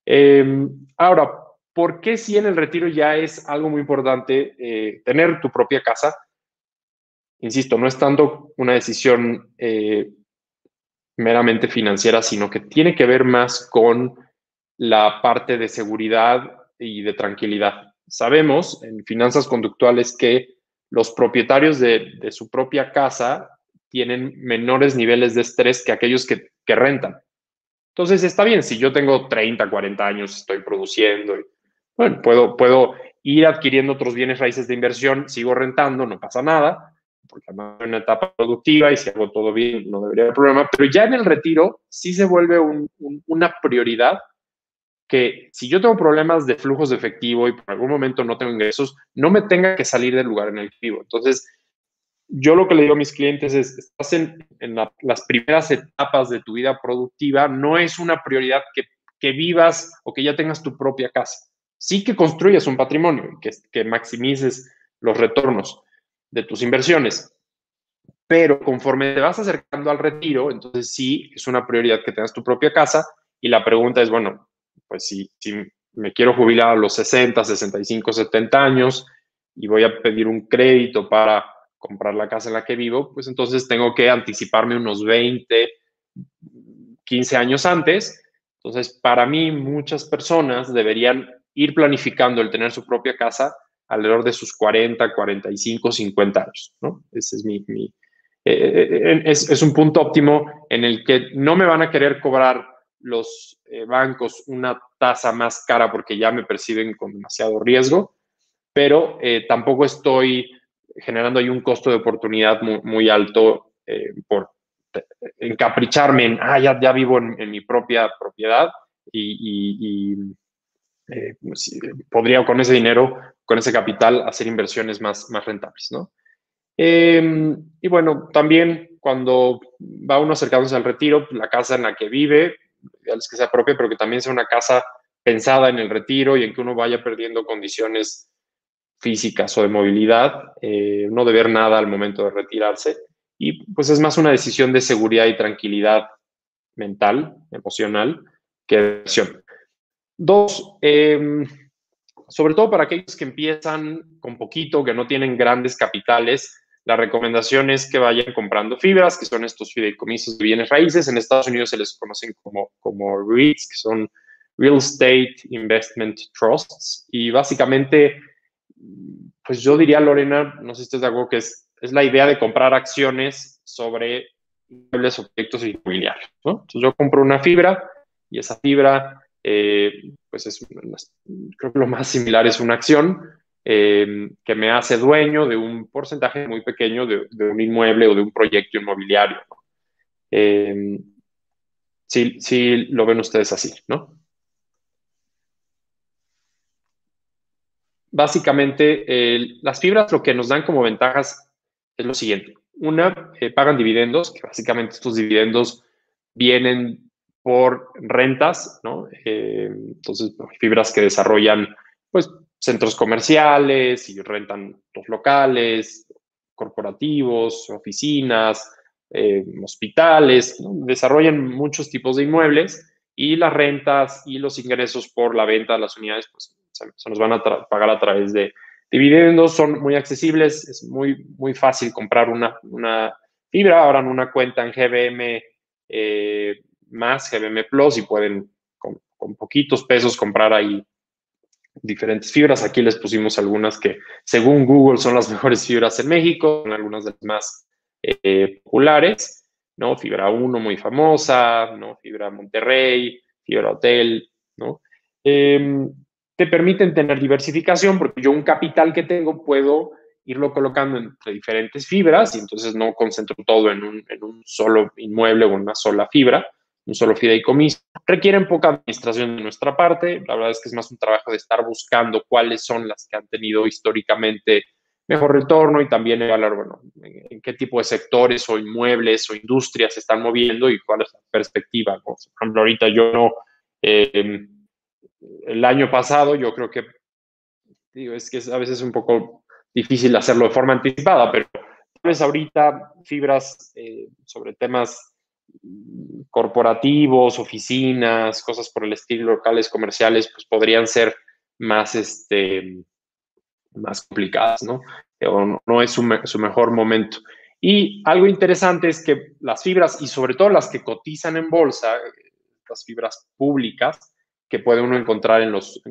Em, ahora, ¿por qué si en el retiro ya es algo muy importante eh, tener tu propia casa? Insisto, no es tanto una decisión eh, meramente financiera, sino que tiene que ver más con la parte de seguridad y de tranquilidad. Sabemos en finanzas conductuales que los propietarios de, su propia casa tienen menores niveles de estrés que aquellos que, rentan. Entonces está bien, si yo tengo 30, 40 años, estoy produciendo, puedo, puedo ir adquiriendo otros bienes raíces de inversión, sigo rentando, no pasa nada, porque además es una etapa productiva y si hago todo bien no debería haber problema, pero ya en el retiro sí se vuelve una prioridad que si yo tengo problemas de flujos de efectivo y por algún momento no tengo ingresos, no me tenga que salir del lugar en el que vivo. Entonces, yo lo que le digo a mis clientes es, estás en, las primeras etapas de tu vida productiva, no es una prioridad que, vivas o que ya tengas tu propia casa. Sí que construyas un patrimonio, que, que maximices los retornos de tus inversiones, pero conforme te vas acercando al retiro, entonces sí es una prioridad que tengas tu propia casa y la pregunta es, bueno, pues si, me quiero jubilar a los 60, 65, 70 años y voy a pedir un crédito para comprar la casa en la que vivo, pues entonces tengo que anticiparme unos 20, 15 años antes. Entonces, para mí, muchas personas deberían ir planificando el tener su propia casa alrededor de sus 40, 45, 50 años, ¿no? Ese es mi... mi eh, eh, eh, es, es, un punto óptimo en el que no me van a querer cobrar los bancos una tasa más cara porque ya me perciben con demasiado riesgo, pero tampoco estoy generando ahí un costo de oportunidad muy, alto eh, por encapricharme en, ah, ya, ya vivo en, mi propia propiedad y, eh, pues, podría con ese dinero, con ese capital, hacer inversiones más, más rentables, ¿no? Em, y bueno, también cuando va uno acercándose al retiro, la casa en la que vive, es que sea propia, pero que también sea una casa pensada en el retiro y en que uno vaya perdiendo condiciones físicas o de movilidad, eh, no deber nada al momento de retirarse. Y pues es más una decisión de seguridad y tranquilidad mental, emocional, que de acción. Dos, em, sobre todo para aquellos que empiezan con poquito, que no tienen grandes capitales, la recomendación es que vayan comprando fibras, que son estos fideicomisos de bienes raíces. En Estados Unidos se les conocen como, como REITs, que son Real Estate Investment Trusts. Y básicamente, pues yo diría, Lorena, no sé si estás de acuerdo, que es, es la idea de comprar acciones sobre inmuebles o proyectos inmobiliarios. Entonces yo compro una fibra y esa fibra, eh, pues es, creo que lo más similar es una acción eh, que me hace dueño de un porcentaje muy pequeño de, un inmueble o de un proyecto inmobiliario. Eh, sí, lo ven ustedes así, ¿no? Básicamente, las fibras lo que nos dan como ventajas es lo siguiente. Una, pagan dividendos, que básicamente estos dividendos vienen por rentas, ¿no? entonces, fibras que desarrollan, pues, centros comerciales y rentan los locales, corporativos, oficinas, eh, hospitales, desarrollan muchos tipos de inmuebles y las rentas y los ingresos por la venta de las unidades pues, se, nos van a pagar a través de dividendos, son muy accesibles, es muy, muy fácil comprar una, una fibra, abran una cuenta en GBM eh, más, GBM Plus y pueden con, poquitos pesos comprar ahí diferentes fibras. Aquí les pusimos algunas que, según Google, son las mejores fibras en México, son algunas de las más eh, populares, ¿no? Fibra 1 muy famosa, ¿no? Fibra Monterrey, Fibra Hotel, ¿no? Em, te permiten tener diversificación porque yo un capital que tengo puedo irlo colocando entre diferentes fibras y entonces no concentro todo en un, en solo inmueble o una sola fibra, un solo fideicomiso. Requieren poca administración de nuestra parte. La verdad es que es más un trabajo de estar buscando cuáles son las que han tenido históricamente mejor retorno y también evaluar, bueno, en, qué tipo de sectores o inmuebles o industrias se están moviendo y cuál es la perspectiva. Por ejemplo, ahorita yo no, em, el año pasado yo creo que, es que a veces es un poco difícil hacerlo de forma anticipada, pero tal vez ahorita fibras eh, sobre temas corporativos, oficinas, cosas por el estilo, locales comerciales, pues podrían ser más, este, más complicadas, ¿no? O no, es su, mejor momento. Y algo interesante es que las fibras, y sobre todo las que cotizan en bolsa, las fibras públicas, que puede uno encontrar en los,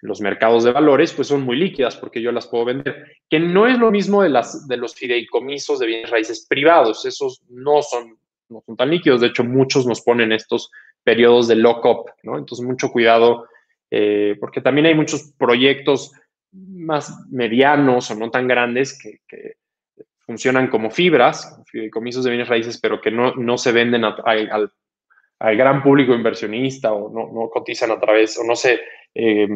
los mercados de valores, pues son muy líquidas porque yo las puedo vender. Que no es lo mismo de, las, de los fideicomisos de bienes raíces privados, esos no son no son tan líquidos. De hecho, muchos nos ponen estos periodos de lock-up, ¿no? Entonces, mucho cuidado, eh, porque también hay muchos proyectos más medianos o no tan grandes que, funcionan como fibras, comisos de bienes raíces, pero que no, no se venden al, gran público inversionista o no, cotizan a través o no se eh,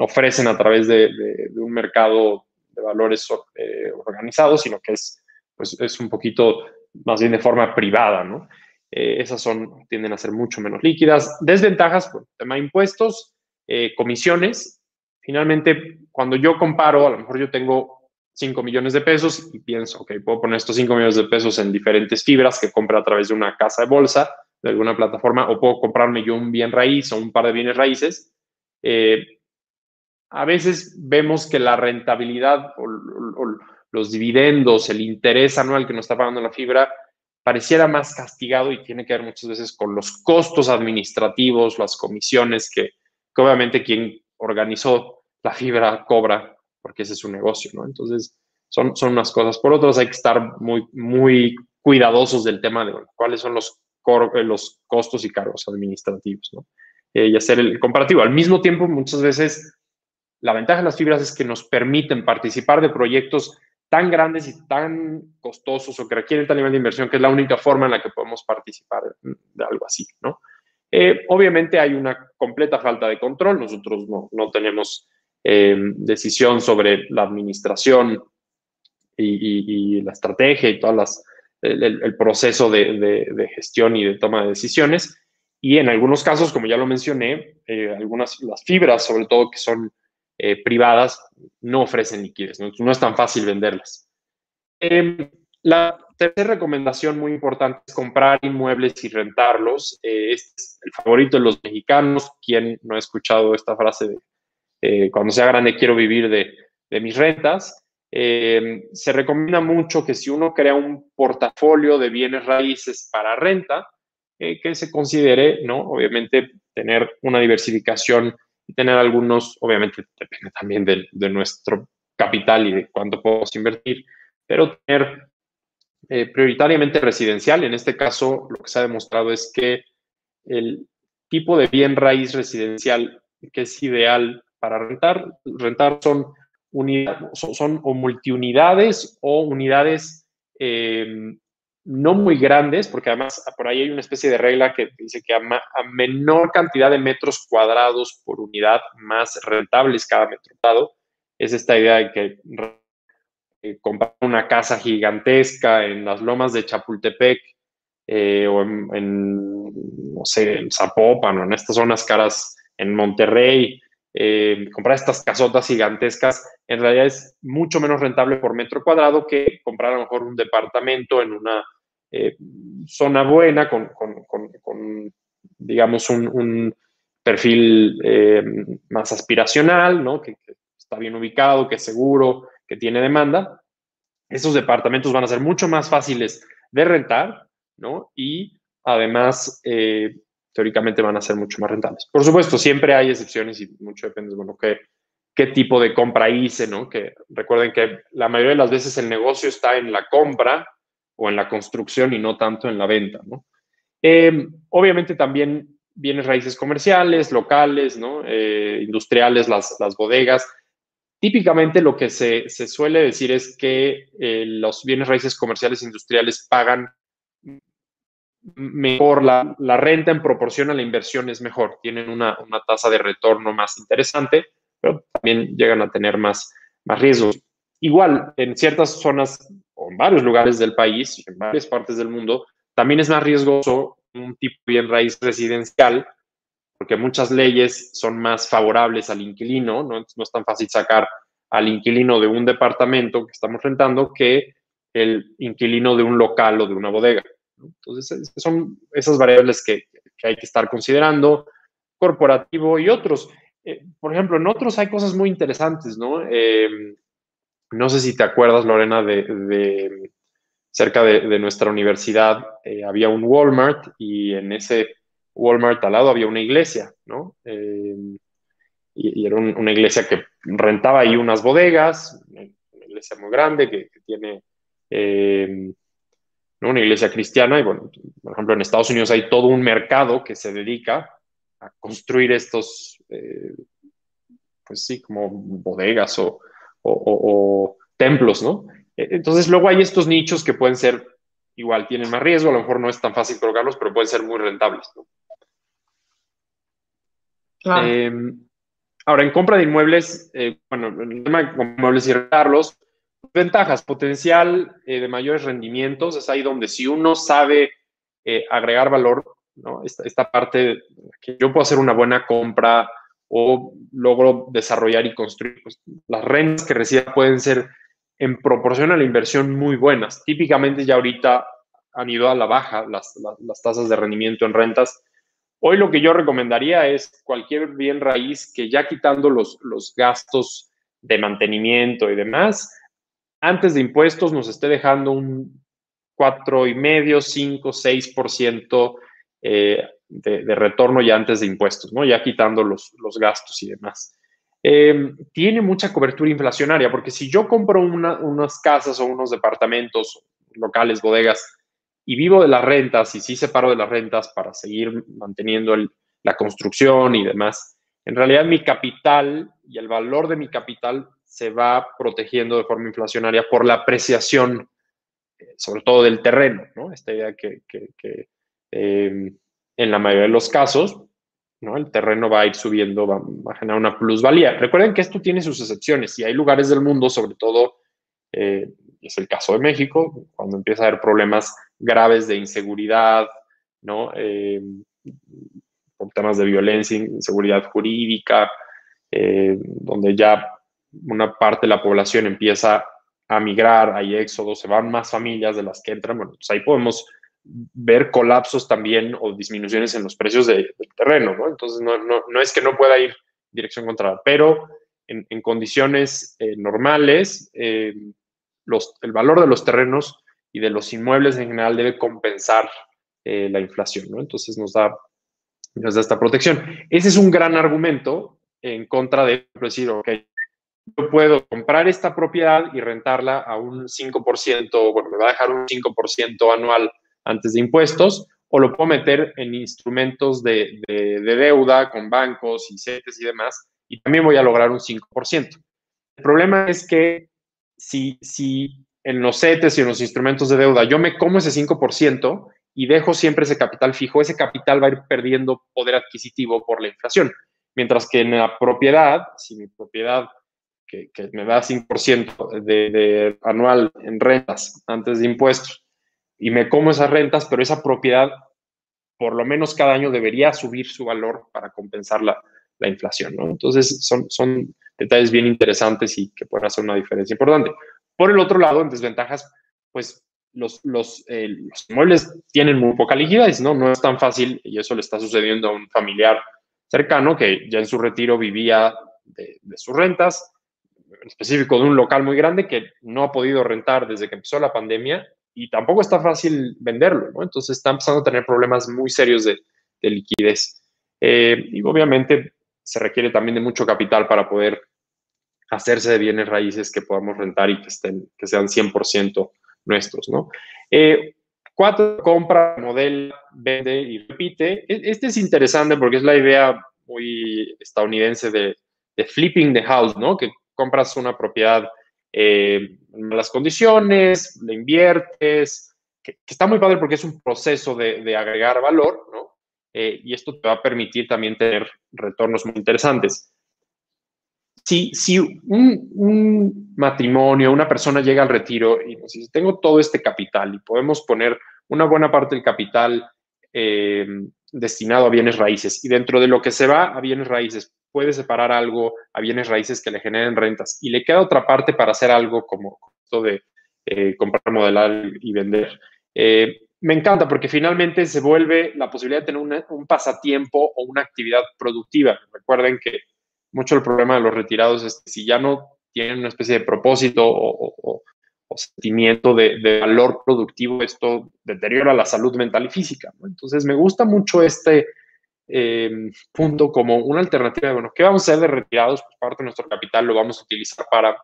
ofrecen a través de, un mercado de valores eh, organizado, sino que es, pues, es un poquito más bien de forma privada, ¿no? Eh, esas son, tienden a ser mucho menos líquidas. Desventajas, por tema de impuestos, eh, comisiones. Finalmente, cuando yo comparo, a lo mejor yo tengo 5 millones de pesos y pienso, ok, puedo poner estos 5 millones de pesos en diferentes fibras que compre a través de una casa de bolsa, de alguna plataforma, o puedo comprarme yo un bien raíz o un par de bienes raíces. Eh, a veces vemos que la rentabilidad o, o los dividendos, el interés anual que nos está pagando la fibra, pareciera más castigado y tiene que ver muchas veces con los costos administrativos, las comisiones que, obviamente quien organizó la fibra cobra porque ese es su negocio, ¿no? Entonces, son, son unas cosas. Por otras, hay que estar muy, muy cuidadosos del tema de cuáles son los, eh, los costos y cargos administrativos, ¿no? Eh, y hacer el comparativo. Al mismo tiempo, muchas veces, la ventaja de las fibras es que nos permiten participar de proyectos tan grandes y tan costosos o que requieren tal nivel de inversión que es la única forma en la que podemos participar de algo así, ¿no? Eh, obviamente hay una completa falta de control, nosotros no, tenemos eh, decisión sobre la administración y, la estrategia y todas el, proceso de, gestión y de toma de decisiones. Y en algunos casos, como ya lo mencioné, eh, algunas, las fibras, sobre todo que son eh, privadas no ofrecen liquidez, ¿no? es tan fácil venderlas. Em, la tercera recomendación muy importante es comprar inmuebles y rentarlos. Eh, este es el favorito de los mexicanos. ¿Quién no ha escuchado esta frase de eh, cuando sea grande quiero vivir de, de mis rentas. Eh, se recomienda mucho que si uno crea un portafolio de bienes raíces para renta, eh, que se considere, ¿no? Obviamente, tener una diversificación tener algunos, obviamente, depende también de, nuestro capital y de cuánto podemos invertir, pero tener prioritariamente residencial. En este caso, lo que se ha demostrado es que el tipo de bien raíz residencial que es ideal para rentar, rentar son, son, o multiunidades o unidades em, no muy grandes, porque además por ahí hay una especie de regla que dice que a, menor cantidad de metros cuadrados por unidad, más rentables cada metro cuadrado. Es esta idea de que eh, comprar una casa gigantesca en las lomas de Chapultepec eh, o en, no sé, en Zapopan o en estas zonas caras en Monterrey, eh, comprar estas casotas gigantescas, en realidad es mucho menos rentable por metro cuadrado que comprar a lo mejor un departamento en una eh, zona buena con, digamos, un, perfil eh, más aspiracional, ¿no? Que, está bien ubicado, que es seguro, que tiene demanda. Esos departamentos van a ser mucho más fáciles de rentar, ¿no? Y además teóricamente van a ser mucho más rentables. Por supuesto, siempre hay excepciones y mucho depende, bueno, qué, qué tipo de compra hice, ¿no? Que recuerden que la mayoría de las veces el negocio está en la compra o en la construcción y no tanto en la venta, ¿no? Em, obviamente también bienes raíces comerciales, locales, ¿no? Eh, industriales, las, las, bodegas. Típicamente lo que se, se suele decir es que eh, los bienes raíces comerciales industriales pagan mejor, la, renta en proporción a la inversión es mejor, tienen una, tasa de retorno más interesante, pero también llegan a tener más, más riesgos. Igual, en ciertas zonas o en varios lugares del país, en varias partes del mundo, también es más riesgoso un tipo bien raíz residencial, porque muchas leyes son más favorables al inquilino, ¿no? no es tan fácil sacar al inquilino de un departamento que estamos rentando que el inquilino de un local o de una bodega. Entonces, son esas variables que, hay que estar considerando, corporativo y otros. Eh, por ejemplo, en otros hay cosas muy interesantes, ¿no? Em, no sé si te acuerdas, Lorena, de, cerca de, nuestra universidad eh, había un Walmart y en ese Walmart al lado había una iglesia, ¿no? Em, y, era una iglesia que rentaba ahí unas bodegas, una iglesia muy grande que, que tiene em, una iglesia cristiana. Y bueno, por ejemplo, en Estados Unidos hay todo un mercado que se dedica a construir estos, eh, pues sí, como bodegas o, templos, ¿no? E, entonces, luego hay estos nichos que pueden ser, igual tienen más riesgo, a lo mejor no es tan fácil colocarlos, pero pueden ser muy rentables, ¿no? Em, ahora, en compra de inmuebles, eh, bueno, el tema de inmuebles y rentarlos, Ventajas, potencial eh, de mayores rendimientos, es ahí donde si uno sabe eh, agregar valor, ¿no? esta, parte que yo puedo hacer una buena compra o logro desarrollar y construir, pues, las rentas que reciba pueden ser en proporción a la inversión muy buenas. Típicamente ya ahorita han ido a la baja las, las tasas de rendimiento en rentas. Hoy lo que yo recomendaría es cualquier bien raíz que ya quitando los, los gastos de mantenimiento y demás, antes de impuestos nos esté dejando un 4,5, 5, 6% eh, de, de retorno ya antes de impuestos, ¿no? Ya quitando los, los gastos y demás. Eh, tiene mucha cobertura inflacionaria, porque si yo compro unas casas o unos departamentos locales, bodegas, y vivo de las rentas y sí separo de las rentas para seguir manteniendo la construcción y demás, en realidad mi capital y el valor de mi capital se va protegiendo de forma inflacionaria por la apreciación, eh, sobre todo del terreno, ¿no? Esta idea que, em, en la mayoría de los casos, ¿no? El terreno va a ir subiendo, va, a generar una plusvalía. Recuerden que esto tiene sus excepciones y hay lugares del mundo, sobre todo, eh, es el caso de México, cuando empieza a haber problemas graves de inseguridad, ¿no? Em, por temas de violencia, inseguridad jurídica, eh, donde ya una parte de la población empieza a migrar, hay éxodo, se van más familias de las que entran, bueno, pues ahí podemos ver colapsos también o disminuciones en los precios del terreno, ¿no? Entonces, no, no, no, es que no pueda ir dirección contraria. Pero en, condiciones eh, normales, eh, los, el valor de los terrenos y de los inmuebles en general debe compensar eh, la inflación, ¿no? Entonces nos da, nos da esta protección. Ese es un gran argumento en contra de decir, ok, yo puedo comprar esta propiedad y rentarla a un 5%, bueno, me va a dejar un 5% anual antes de impuestos, o lo puedo meter en instrumentos de, de, deuda con bancos y CETES y demás, y también voy a lograr un 5%. El problema es que si, si en los CETES y en los instrumentos de deuda yo me como ese 5% y dejo siempre ese capital fijo, ese capital va a ir perdiendo poder adquisitivo por la inflación. Mientras que en la propiedad, si mi propiedad que, me da 5% de, anual en rentas antes de impuestos y me como esas rentas, pero esa propiedad por lo menos cada año debería subir su valor para compensar la, inflación, ¿no? Entonces son, son detalles bien interesantes y que pueden hacer una diferencia importante. Por el otro lado, en desventajas, pues los, los, eh, los inmuebles tienen muy poca liquidez, ¿no? No es tan fácil y eso le está sucediendo a un familiar cercano que ya en su retiro vivía de, de sus rentas, específico de un local muy grande que no ha podido rentar desde que empezó la pandemia y tampoco está fácil venderlo, ¿no? Entonces está empezando a tener problemas muy serios de, de liquidez. Eh, y obviamente se requiere también de mucho capital para poder hacerse de bienes raíces que podamos rentar y que, estén, que sean 100% nuestros, ¿no? Eh, cuatro, compra, modela, vende y repite. E, este es interesante porque es la idea muy estadounidense de, de flipping the house, ¿no? Que compras una propiedad eh, en malas condiciones, le inviertes, que, está muy padre porque es un proceso de, agregar valor, ¿no? Eh, y esto te va a permitir también tener retornos muy interesantes. Si, si un, matrimonio, una persona llega al retiro y nos tengo todo este capital y podemos poner una buena parte del capital eh, destinado a bienes raíces y dentro de lo que se va a bienes raíces puede separar algo a bienes raíces que le generen rentas y le queda otra parte para hacer algo como esto de eh, comprar, modelar y vender. Eh, me encanta porque finalmente se vuelve la posibilidad de tener un pasatiempo o una actividad productiva. Recuerden que mucho el problema de los retirados es que si ya no tienen una especie de propósito o, sentimiento de, valor productivo, esto deteriora la salud mental y física. Entonces me gusta mucho este, eh, punto como una alternativa de, bueno, ¿qué vamos a hacer de retirados? Pues parte de nuestro capital lo vamos a utilizar para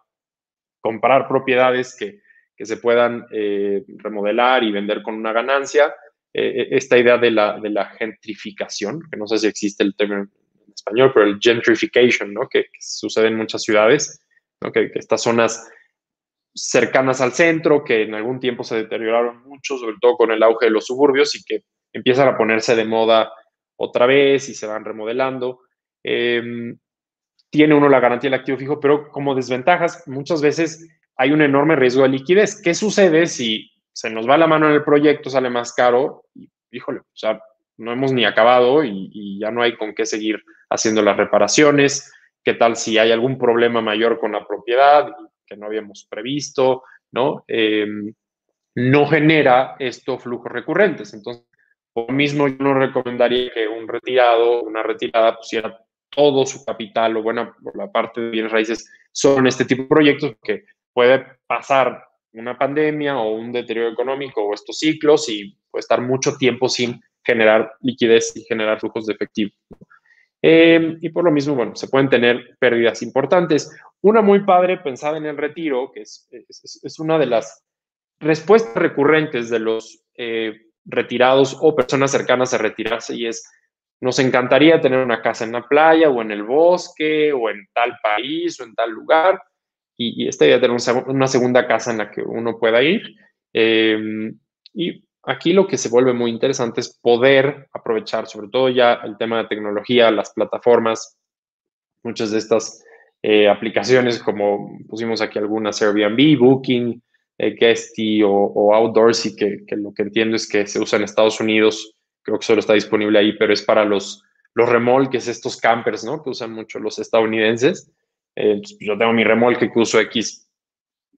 comprar propiedades que, que se puedan eh, remodelar y vender con una ganancia. Eh, esta idea de la, de la, gentrificación, que no sé si existe el término en español, pero el gentrification, ¿no? que, sucede en muchas ciudades, ¿no? que, que estas zonas cercanas al centro, que en algún tiempo se deterioraron mucho, sobre todo con el auge de los suburbios y que empiezan a ponerse de moda otra vez y se van remodelando. Em, tiene uno la garantía del activo fijo, pero como desventajas, muchas veces hay un enorme riesgo de liquidez. ¿Qué sucede si se nos va la mano en el proyecto, sale más caro? Y, híjole, o sea, no hemos ni acabado y, ya no hay con qué seguir haciendo las reparaciones. ¿Qué tal si hay algún problema mayor con la propiedad que no habíamos previsto? ¿no? Em, no genera esto flujos recurrentes. Entonces, por mismo, yo no recomendaría que un retirado, una retirada, pusiera todo su capital o buena la parte de bienes raíces solo en este tipo de proyectos, porque puede pasar una pandemia o un deterioro económico o estos ciclos y puede estar mucho tiempo sin generar liquidez y generar flujos de efectivo. Eh, y por lo mismo, bueno, se pueden tener pérdidas importantes. Una muy padre pensada en el retiro, que es, es, una de las respuestas recurrentes de los eh, retirados o personas cercanas a retirarse y es, nos encantaría tener una casa en la playa o en el bosque o en tal país o en tal lugar y, esta idea de tener una segunda casa en la que uno pueda ir. Em, y aquí lo que se vuelve muy interesante es poder aprovechar, sobre todo ya el tema de tecnología, las plataformas, muchas de estas eh, aplicaciones como pusimos aquí algunas, Airbnb, Booking, eh, Guesty o, o Outdoorsy, que, que, lo que entiendo es que se usa en Estados Unidos, creo que solo está disponible ahí, pero es para los, los remolques, estos campers, ¿no? Que usan mucho los estadounidenses. Eh, pues, yo tengo mi remolque que uso X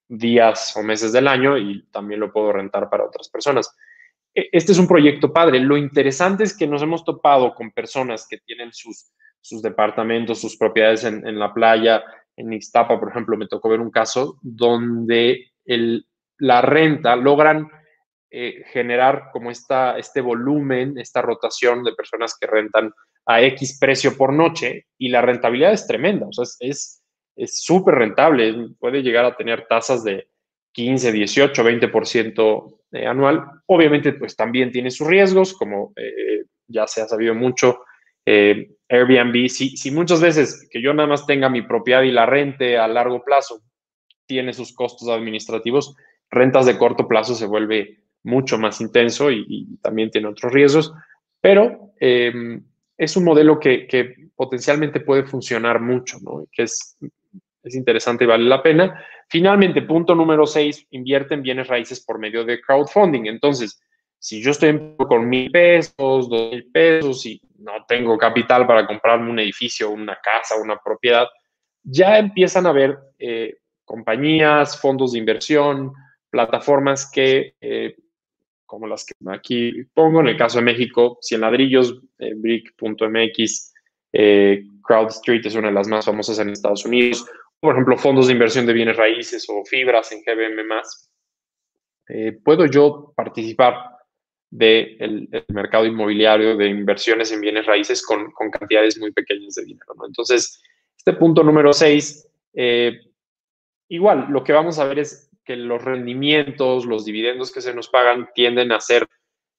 días o meses del año y también lo puedo rentar para otras personas. E, este es un proyecto padre. Lo interesante es que nos hemos topado con personas que tienen sus, sus departamentos, sus propiedades en, la playa. En Ixtapa, por ejemplo, me tocó ver un caso donde la renta logran eh, generar como esta, este volumen, esta rotación de personas que rentan a X precio por noche y la rentabilidad es tremenda, o sea, es súper rentable, puede llegar a tener tasas de 15, 18, 20% anual. Obviamente, pues también tiene sus riesgos, como eh, ya se ha sabido mucho. Eh, Airbnb, si, si muchas veces que yo nada más tenga mi propiedad y la rente a largo plazo, tiene sus costos administrativos, rentas de corto plazo se vuelve mucho más intenso y, también tiene otros riesgos, pero em, es un modelo que, que, potencialmente puede funcionar mucho, ¿no? que es, es interesante y vale la pena. Finalmente, punto número seis, invierte en bienes raíces por medio de crowdfunding. Entonces, si yo estoy con mil pesos, dos mil pesos y no tengo capital para comprarme un edificio, una casa, una propiedad, ya empiezan a haber eh, compañías, fondos de inversión, plataformas que, eh, como las que aquí pongo, en el caso de México, 100 ladrillos, eh, brick.mx, CrowdStreet es una de las más famosas en Estados Unidos, por ejemplo, fondos de inversión de bienes raíces o fibras en GBM+, eh, puedo yo participar del mercado inmobiliario de inversiones en bienes raíces con, cantidades muy pequeñas de dinero. Entonces, este punto número 6, eh, igual, lo que vamos a ver es que los rendimientos, los dividendos que se nos pagan tienden a ser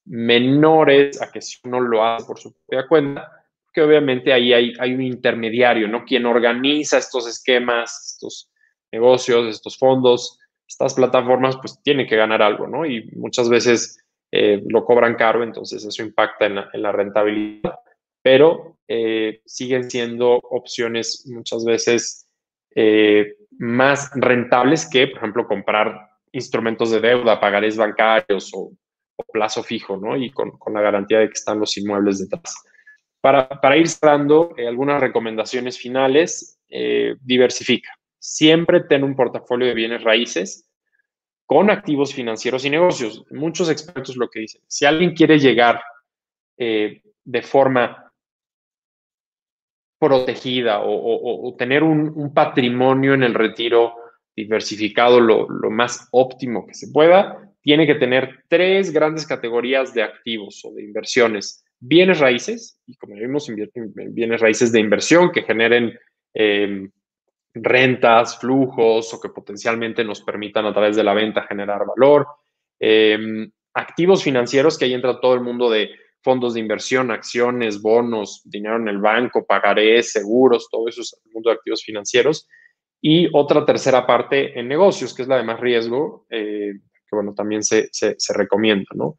menores a que si uno lo hace por su propia cuenta, que obviamente ahí hay, hay un intermediario, ¿no? Quien organiza estos esquemas, estos negocios, estos fondos, estas plataformas, pues tiene que ganar algo, ¿no? Y muchas veces eh, lo cobran caro, entonces eso impacta en la, rentabilidad, pero eh, siguen siendo opciones muchas veces eh, más rentables que, por ejemplo, comprar instrumentos de deuda, pagarés bancarios o, plazo fijo, ¿no? Y con, con, la garantía de que están los inmuebles detrás. Para, ir cerrando, eh, algunas recomendaciones finales, eh, diversifica. Siempre ten un portafolio de bienes raíces con activos financieros y negocios. Muchos expertos lo que dicen, si alguien quiere llegar eh, de forma protegida o, tener un, patrimonio en el retiro diversificado lo, más óptimo que se pueda, tiene que tener tres grandes categorías de activos o de inversiones bienes raíces, y como vimos, bienes raíces de inversión que generen em, rentas, flujos o que potencialmente nos permitan a través de la venta generar valor. Em, activos financieros, que ahí entra todo el mundo de fondos de inversión, acciones, bonos, dinero en el banco, pagarés, seguros, todo eso es el mundo de activos financieros. Y otra tercera parte en negocios, que es la de más riesgo, eh, que bueno, también se, se, recomienda, ¿no?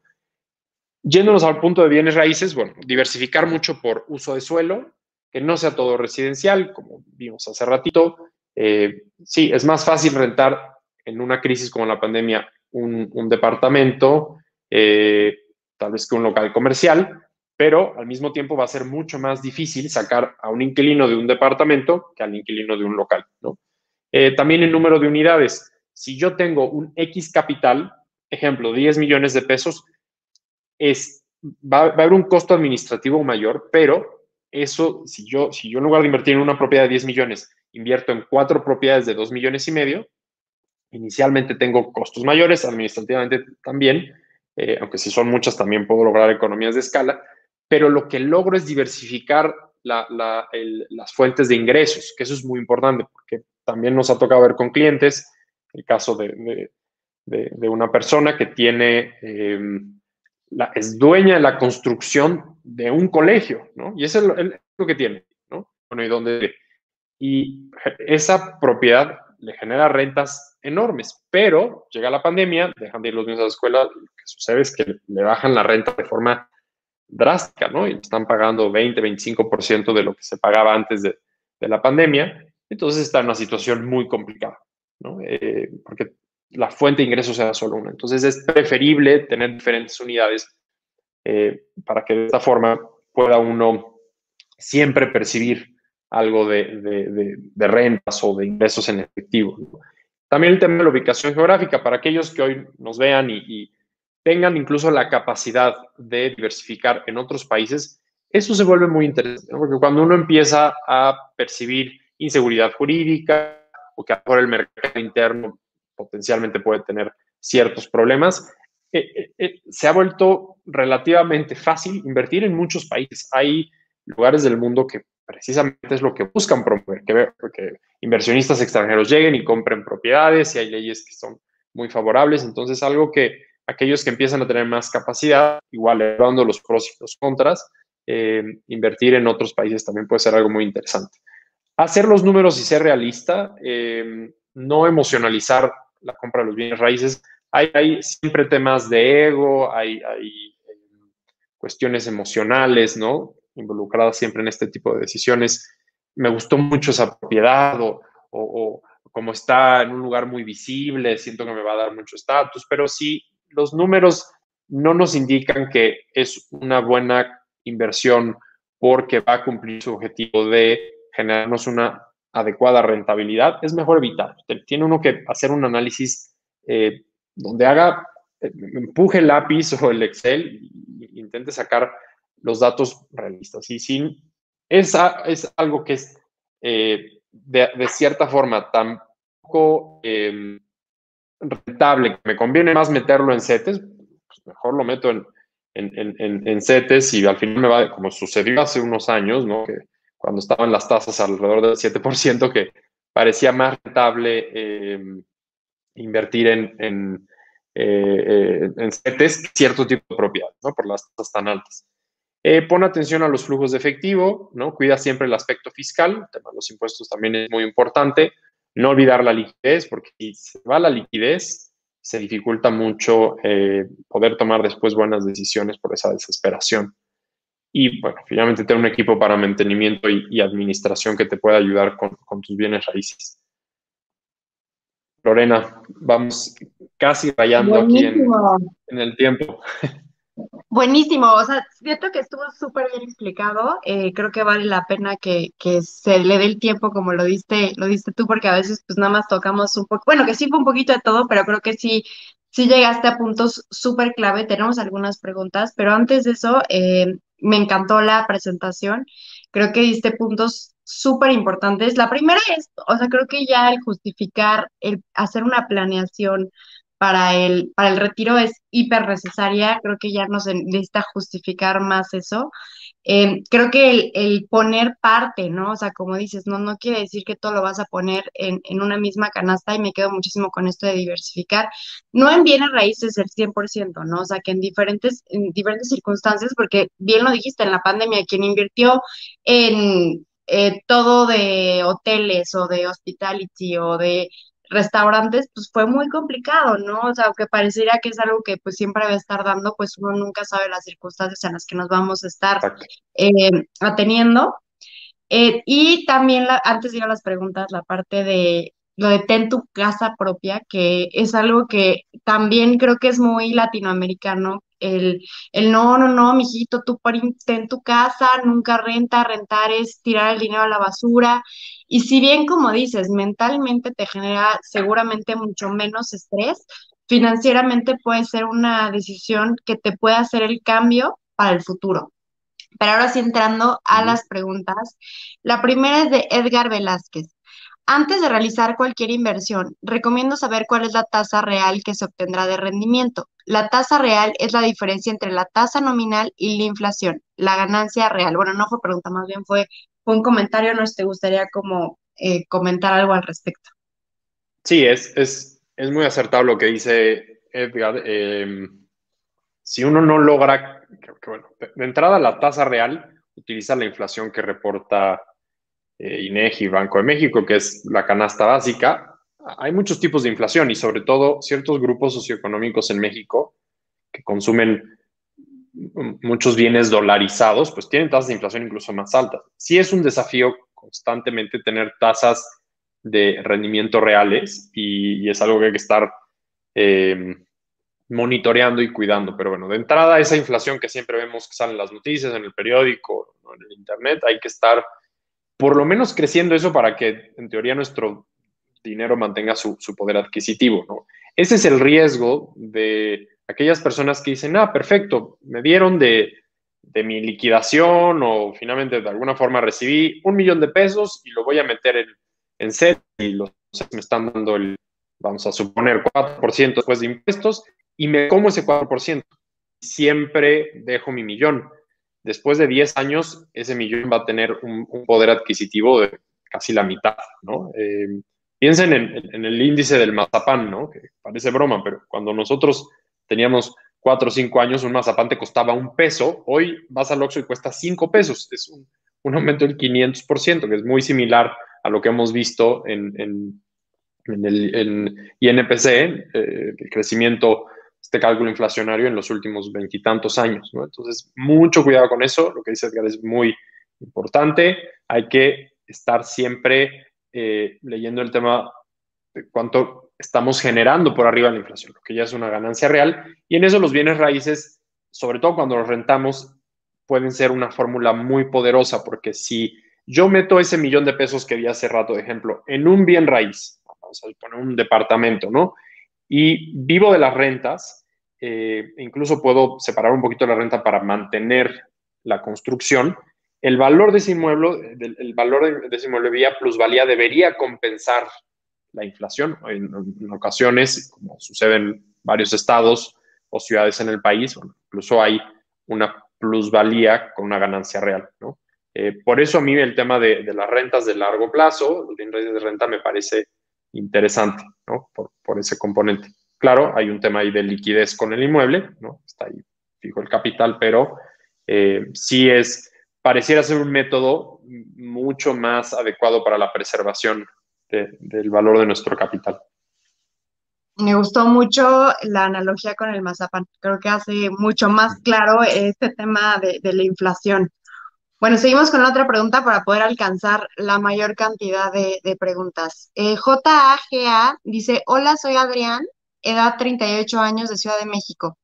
Yéndonos al punto de bienes raíces, bueno, diversificar mucho por uso de suelo, que no sea todo residencial, como vimos hace ratito. Eh, sí, es más fácil rentar en una crisis como la pandemia un, departamento, eh, tal vez que un local comercial, pero al mismo tiempo va a ser mucho más difícil sacar a un inquilino de un departamento que al inquilino de un local. ¿no? Eh, también el número de unidades. Si yo tengo un X capital, ejemplo, 10 millones de pesos, es, va, a haber un costo administrativo mayor, pero eso, si yo, si yo en lugar de invertir en una propiedad de 10 millones, invierto en cuatro propiedades de 2 millones y medio, inicialmente tengo costos mayores, administrativamente también, eh, aunque si son muchas también puedo lograr economías de escala, pero lo que logro es diversificar las fuentes de ingresos, que eso es muy importante, porque también nos ha tocado ver con clientes, el caso de, una persona que tiene... Em, es dueña de la construcción de un colegio, ¿no? Y eso es lo, que tiene, ¿no? Bueno, ¿y dónde? Y esa propiedad le genera rentas enormes, pero llega la pandemia, dejan de ir los niños a la escuela, lo que sucede es que le bajan la renta de forma drástica, ¿no? Y están pagando 20, 25% de lo que se pagaba antes de, la pandemia, entonces está en una situación muy complicada, ¿no? Eh, porque la fuente de ingresos sea solo una. Entonces es preferible tener diferentes unidades eh, para que de esta forma pueda uno siempre percibir algo de, rentas o de ingresos en efectivo. También el tema de la ubicación geográfica, para aquellos que hoy nos vean y, tengan incluso la capacidad de diversificar en otros países, eso se vuelve muy interesante, porque cuando uno empieza a percibir inseguridad jurídica o que ahora el mercado interno potencialmente puede tener ciertos problemas, eh, eh, eh, se ha vuelto relativamente fácil invertir en muchos países. Hay lugares del mundo que precisamente es lo que buscan promover, que, que inversionistas extranjeros lleguen y compren propiedades y hay leyes que son muy favorables. Entonces, algo que aquellos que empiezan a tener más capacidad, igual evaluando los pros y los contras, invertir en otros países también puede ser algo muy interesante. Hacer los números y ser realista, no emocionalizar la compra de los bienes raíces, hay, siempre temas de ego, hay, em, cuestiones emocionales, ¿no? Involucradas siempre en este tipo de decisiones. Me gustó mucho esa propiedad o, como está en un lugar muy visible, siento que me va a dar mucho estatus, pero si los números no nos indican que es una buena inversión porque va a cumplir su objetivo de generarnos una adecuada rentabilidad, es mejor evitar. Tiene uno que hacer un análisis eh, donde haga, eh, empuje el lápiz o el Excel e intente sacar los datos realistas. Y si es, es algo que es eh, de, cierta forma tan poco em, rentable, que me conviene más meterlo en CETES, pues mejor lo meto en, en, CETES y al final me va, como sucedió hace unos años, ¿no? Que cuando estaban las tasas alrededor del 7%, que parecía más rentable em, invertir en, en, eh, en CETES cierto tipo de propiedad, ¿no? Por las tasas tan altas. Eh, pon atención a los flujos de efectivo, ¿no? Cuida siempre el aspecto fiscal, el tema de los impuestos también es muy importante. No olvidar la liquidez, porque si se va la liquidez, se dificulta mucho eh, poder tomar después buenas decisiones por esa desesperación. Y bueno, finalmente tener un equipo para mantenimiento y, administración que te pueda ayudar con, con tus bienes raíces. Lorena, vamos casi rayando aquí en, el tiempo. Buenísimo, o sea, siento que estuvo súper bien explicado. Eh, creo que vale la pena que, que, se le dé el tiempo como lo diste, lo diste tú, porque a veces pues nada más tocamos un poco, bueno, que sí fue un poquito de todo, pero creo que sí, sí llegaste a puntos súper clave. Tenemos algunas preguntas, pero antes de eso, eh, me encantó la presentación. Creo que diste puntos súper importantes. La primera es, o sea, creo que ya el justificar, el hacer una planeación para el, para el retiro es hiper necesaria. Creo que ya no se necesita justificar más eso. Em, creo que el, el, poner parte, ¿no? O sea, como dices, no, no quiere decir que todo lo vas a poner en, en, una misma canasta y me quedo muchísimo con esto de diversificar. No en bienes raíces el 100%, ¿no? O sea, que en diferentes, en diferentes circunstancias, porque bien lo dijiste, en la pandemia, quien invirtió en eh, todo de hoteles o de hospitality o de restaurantes, pues fue muy complicado, ¿no? O sea, aunque pareciera que es algo que pues siempre va a estar dando, pues uno nunca sabe las circunstancias en las que nos vamos a estar eh, ateniendo. Eh, y también, la, antes de ir a las preguntas, la parte de lo de ten tu casa propia, que es algo que también creo que es muy latinoamericano, el, el no, no, no, mijito, tú ten tu casa, nunca renta, rentar es tirar el dinero a la basura. Y si bien, como dices, mentalmente te genera seguramente mucho menos estrés, financieramente puede ser una decisión que te puede hacer el cambio para el futuro. Pero ahora sí entrando a las preguntas. La primera es de Edgar Velázquez. Antes de realizar cualquier inversión, recomiendo saber cuál es la tasa real que se obtendrá de rendimiento. La tasa real es la diferencia entre la tasa nominal y la inflación, la ganancia real. Bueno, no fue pregunta, más bien fue, un comentario, no sé si te gustaría como eh, comentar algo al respecto. Sí, es, es, es muy acertado lo que dice Edgar. Em, si uno no logra, de entrada la tasa real utiliza la inflación que reporta eh, INEGI, Banco de México, que es la canasta básica, hay muchos tipos de inflación y sobre todo ciertos grupos socioeconómicos en México que consumen muchos bienes dolarizados, pues tienen tasas de inflación incluso más altas. Sí es un desafío constantemente tener tasas de rendimiento reales y, es algo que hay que estar em, monitoreando y cuidando. Pero bueno, de entrada, esa inflación que siempre vemos que sale en las noticias, en el periódico, en el Internet, hay que estar por lo menos creciendo eso para que en teoría nuestro dinero mantenga su, poder adquisitivo, ¿no? Ese es el riesgo de aquellas personas que dicen, ah, perfecto, me dieron de de mi liquidación o finalmente de alguna forma recibí un millón de pesos y lo voy a meter en, en set y los me están dando el, vamos a suponer, 4% después de impuestos y me como ese 4%. Siempre dejo mi millón. Después de 10 años, ese millón va a tener un, poder adquisitivo de casi la mitad, ¿no? Eh, piensen en, en, el índice del mazapán, ¿no? Que parece broma, pero cuando nosotros teníamos cuatro o cinco años un mazapán te costaba un peso, hoy vas al Oxxo y cuesta cinco pesos. Es un, aumento del 500%, que es muy similar a lo que hemos visto en, en, el INPC, eh, el crecimiento, este cálculo inflacionario en los últimos veintitantos años. Entonces, mucho cuidado con eso. Lo que dice Edgar es muy importante. Hay que estar siempre eh, leyendo el tema de cuánto estamos generando por arriba de la inflación, lo que ya es una ganancia real. Y en eso los bienes raíces, sobre todo cuando los rentamos, pueden ser una fórmula muy poderosa, porque si yo meto ese millón de pesos que vi hace rato, de ejemplo, en un bien raíz, vamos a poner un departamento, ¿no? Y vivo de las rentas, eh, incluso puedo separar un poquito la renta para mantener la construcción, el valor de ese inmueble, el valor de ese inmueble vía plusvalía debería compensar la inflación. En, ocasiones, como sucede en varios estados o ciudades en el país, incluso hay una plusvalía con una ganancia real. Eh, por eso a mí el tema de, las rentas de largo plazo, los bienes de renta, me parece interesante, ¿no? Por, por, ese componente. Claro, hay un tema ahí de liquidez con el inmueble, ¿no? Está ahí fijo el capital, pero eh, sí es, pareciera ser un método mucho más adecuado para la preservación del valor de nuestro capital. Me gustó mucho la analogía con el mazapán. Creo que hace mucho más claro este tema de, la inflación. Bueno, seguimos con otra pregunta para poder alcanzar la mayor cantidad de, preguntas. Eh, JAGA dice, hola, soy Adrián, edad 38 años de Ciudad de México.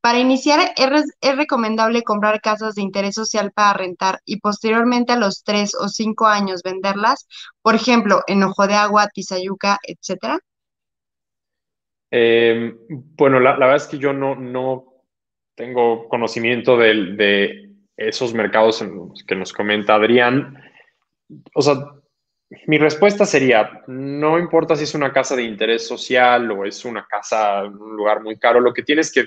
Para iniciar, es, recomendable comprar casas de interés social para rentar y posteriormente a los tres o cinco años venderlas, por ejemplo, en Ojo de Agua, Tizayuca, etcétera. Em, bueno, la, verdad es que yo no, no tengo conocimiento de esos mercados que nos comenta Adrián. O sea, mi respuesta sería, no importa si es una casa de interés social o es una casa un lugar muy caro, lo que tienes que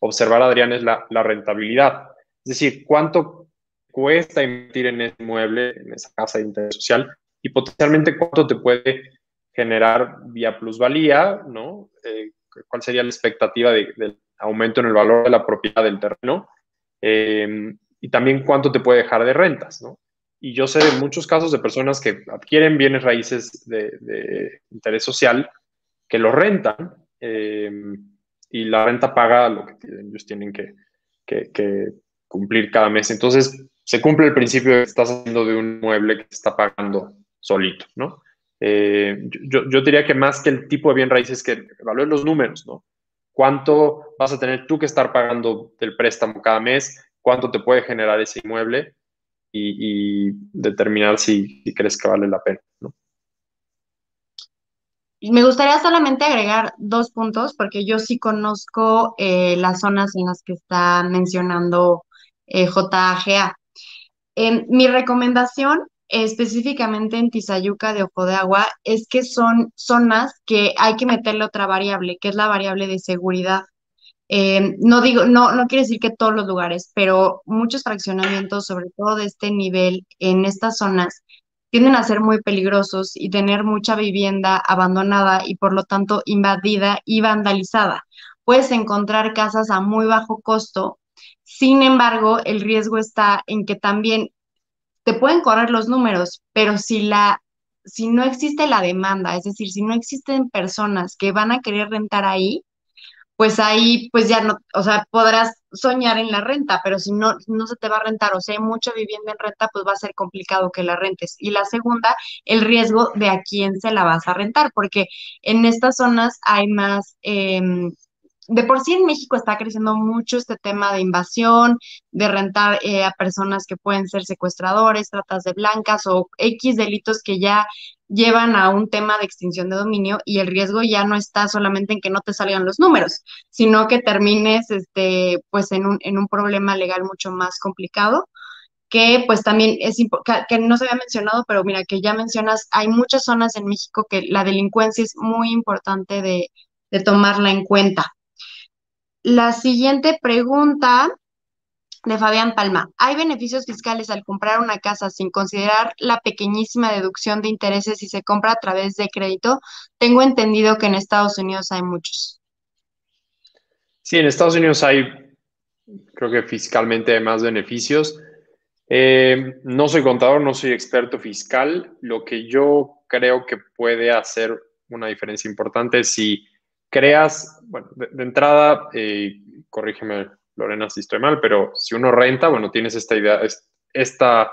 observar, Adrián, es la, rentabilidad. Es decir, cuánto cuesta invertir en ese mueble, en esa casa de interés social, y potencialmente cuánto te puede generar vía plusvalía, ¿no? Eh, ¿Cuál sería la expectativa del aumento en el valor de la propiedad del terreno? Eh, y también cuánto te puede dejar de rentas, ¿no? Y yo sé de muchos casos de personas que adquieren bienes raíces de, interés social, que los rentan, eh, y la renta paga lo que ellos tienen que, cumplir cada mes. Entonces, se cumple el principio de que estás haciendo de un mueble que está pagando solito, ¿no? Eh, yo, diría que más que el tipo de bien raíces, que evalúen los números, ¿no? ¿Cuánto vas a tener tú que estar pagando del préstamo cada mes? ¿Cuánto te puede generar ese inmueble? Y, determinar si, crees que vale la pena, ¿no? Me gustaría solamente agregar dos puntos, porque yo sí conozco eh, las zonas en las que está mencionando eh, JAGA. mi recomendación, específicamente en Tizayuca de Ojo de Agua, es que son zonas que hay que meterle otra variable, que es la variable de seguridad. Eh, no digo, no, no quiere decir que todos los lugares, pero muchos fraccionamientos, sobre todo de este nivel, en estas zonas, tienden a ser muy peligrosos y tener mucha vivienda abandonada y por lo tanto invadida y vandalizada. Puedes encontrar casas a muy bajo costo, sin embargo, el riesgo está en que también te pueden correr los números, pero si la si no existe la demanda, es decir, si no existen personas que van a querer rentar ahí, pues ahí pues ya no, o sea, podrás soñar en la renta, pero si no, no se te va a rentar o si hay mucha vivienda en renta, pues va a ser complicado que la rentes. Y la segunda, el riesgo de a quién se la vas a rentar, porque en estas zonas hay más... Em, de por sí en México está creciendo mucho este tema de invasión, de rentar eh, a personas que pueden ser secuestradores, tratas de blancas o X delitos que ya llevan a un tema de extinción de dominio y el riesgo ya no está solamente en que no te salgan los números, sino que termines este, pues en un, en un problema legal mucho más complicado que pues también es que no se había mencionado, pero mira que ya mencionas, hay muchas zonas en México que la delincuencia es muy importante de, de tomarla en cuenta. La siguiente pregunta de Fabián Palma. ¿Hay beneficios fiscales al comprar una casa sin considerar la pequeñísima deducción de intereses si se compra a través de crédito? Tengo entendido que en Estados Unidos hay muchos. Sí, en Estados Unidos hay, creo que fiscalmente más beneficios. Eh, no soy contador, no soy experto fiscal. Lo que yo creo que puede hacer una diferencia importante es si creas, bueno, de, entrada, eh, corrígeme Lorena si estoy mal, pero si uno renta, bueno, tienes esta idea, esta,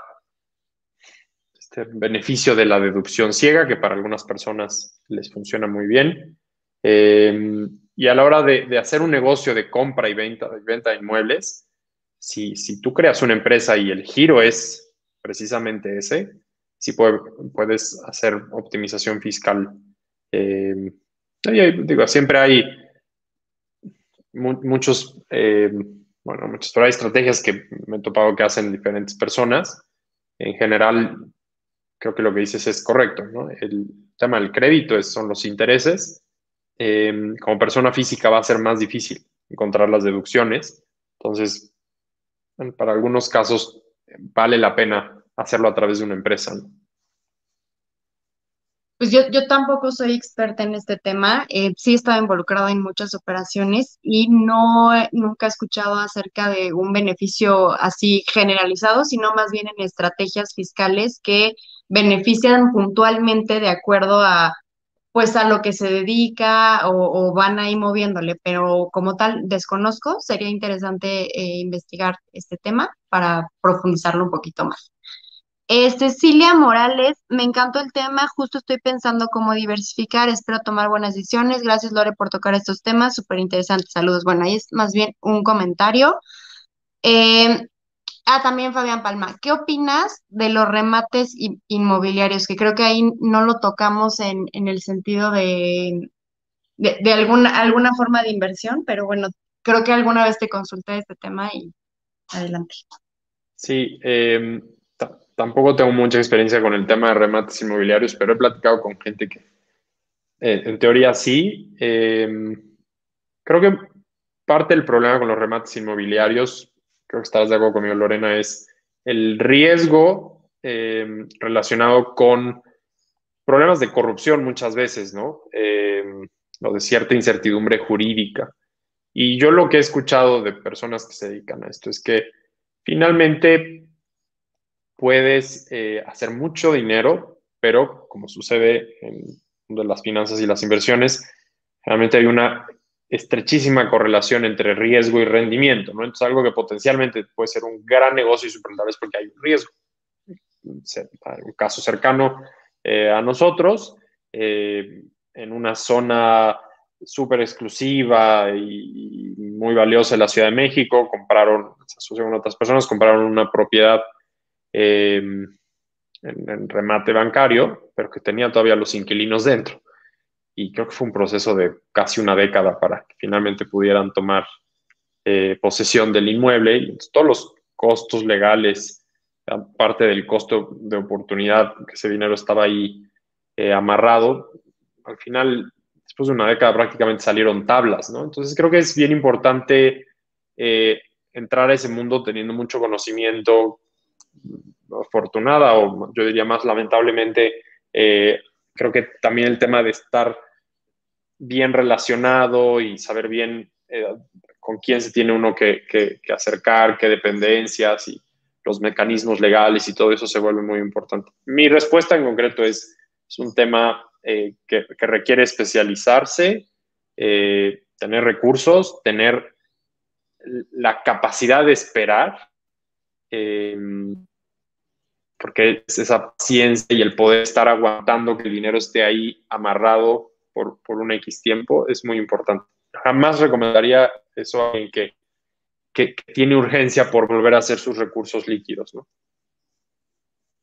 este beneficio de la deducción ciega, que para algunas personas les funciona muy bien. Em, y a la hora de, hacer un negocio de compra y venta, de venta de inmuebles, si, si, tú creas una empresa y el giro es precisamente ese, si puedes hacer optimización fiscal. Em, digo, siempre hay muchos, eh, bueno, muchas, pero hay estrategias que me he topado que hacen diferentes personas. En general, creo que lo que dices es correcto, ¿no? El tema del crédito es, son los intereses. Em, como persona física va a ser más difícil encontrar las deducciones. Entonces, para algunos casos vale la pena hacerlo a través de una empresa. ¿no? Pues yo, yo tampoco soy experta en este tema, eh, sí he estado involucrada en muchas operaciones y no nunca he escuchado acerca de un beneficio así generalizado, sino más bien en estrategias fiscales que benefician puntualmente de acuerdo a pues a lo que se dedica o, van ahí moviéndole, pero como tal desconozco, sería interesante eh, investigar este tema para profundizarlo un poquito más. Cecilia Morales, me encantó el tema, justo estoy pensando cómo diversificar, espero tomar buenas decisiones. Gracias Lore por tocar estos temas, súper interesantes. Saludos. Bueno, ahí es más bien un comentario. Eh, ah, también Fabián Palma, ¿qué opinas de los remates inmobiliarios? Que creo que ahí no lo tocamos en, el sentido de, de, alguna, alguna forma de inversión, pero bueno, creo que alguna vez te consulté este tema y adelante. Sí, eh, tampoco tengo mucha experiencia con el tema de remates inmobiliarios, pero he platicado con gente que eh, en teoría sí. Em, creo que parte del problema con los remates inmobiliarios, creo que estarás de acuerdo conmigo, Lorena, es el riesgo em, relacionado con problemas de corrupción muchas veces, ¿no? Em, o de cierta incertidumbre jurídica. Y yo lo que he escuchado de personas que se dedican a esto es que finalmente puedes eh, hacer mucho dinero, pero como sucede en de las finanzas y las inversiones, realmente hay una estrechísima correlación entre riesgo y rendimiento. Entonces, algo que potencialmente puede ser un gran negocio y súper es porque hay un riesgo. Un caso cercano eh, a nosotros, eh, en una zona súper exclusiva y muy valiosa en la Ciudad de México, compraron, se asociaron con otras personas, compraron una propiedad Em, en, remate bancario, pero que tenía todavía los inquilinos dentro. Y creo que fue un proceso de casi una década para que finalmente pudieran tomar eh, posesión del inmueble y todos los costos legales, aparte del costo de oportunidad, que ese dinero estaba ahí eh, amarrado, al final, después de una década prácticamente salieron tablas, ¿no? Entonces creo que es bien importante eh, entrar a ese mundo teniendo mucho conocimiento, afortunada o yo diría más lamentablemente, eh, creo que también el tema de estar bien relacionado y saber bien eh, con quién se tiene uno que, acercar, qué dependencias y los mecanismos legales y todo eso se vuelve muy importante. Mi respuesta en concreto es, es un tema eh, que, requiere especializarse, tener recursos, tener la capacidad de esperar porque es esa paciencia y el poder estar aguantando que el dinero esté ahí amarrado por, un X tiempo es muy importante. Jamás recomendaría eso a alguien que, que, tiene urgencia por volver a hacer sus recursos líquidos, ¿no?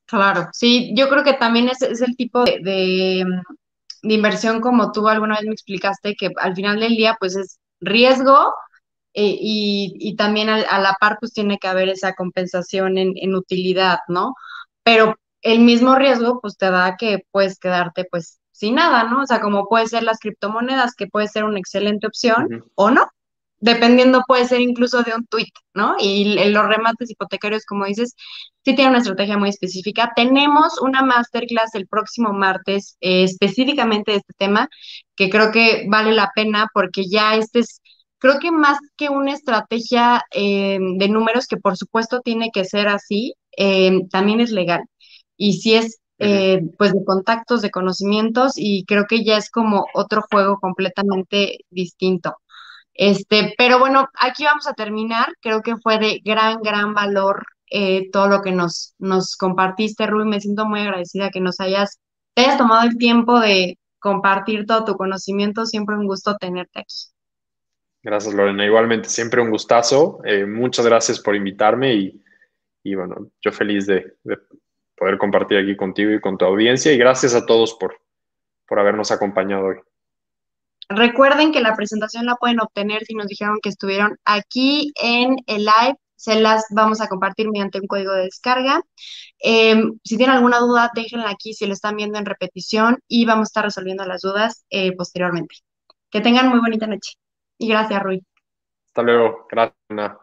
Claro, sí, yo creo que también es, es el tipo de, de, de inversión como tú alguna vez me explicaste, que al final del día pues es riesgo eh, y, y también a, la par pues tiene que haber esa compensación en, en utilidad, ¿no? Pero el mismo riesgo pues te da que puedes quedarte pues sin nada, ¿no? O sea, como puede ser las criptomonedas, que puede ser una excelente opción o no, dependiendo puede ser incluso de un tweet, ¿no? Y los remates hipotecarios, como dices, sí tienen una estrategia muy específica. Tenemos una masterclass el próximo martes eh, específicamente de este tema, que creo que vale la pena porque ya este es Creo que más que una estrategia eh, de números, que por supuesto tiene que ser así, eh, también es legal. Y sí es, eh, pues, de contactos, de conocimientos, y creo que ya es como otro juego completamente distinto. Este, pero bueno, aquí vamos a terminar. Creo que fue de gran, gran valor eh, todo lo que nos, nos compartiste, Rui. Me siento muy agradecida que nos hayas, te hayas tomado el tiempo de compartir todo tu conocimiento. Siempre un gusto tenerte aquí. Gracias, Lorena. Igualmente, siempre un gustazo. Eh, muchas gracias por invitarme y, y bueno, yo feliz de, de poder compartir aquí contigo y con tu audiencia y gracias a todos por, por habernos acompañado hoy. Recuerden que la presentación la pueden obtener si nos dijeron que estuvieron aquí en el live. Se las vamos a compartir mediante un código de descarga. Eh, si tienen alguna duda, déjenla aquí si lo están viendo en repetición y vamos a estar resolviendo las dudas eh, posteriormente. Que tengan muy bonita noche. Y gracias, Rui. Hasta luego. Gracias.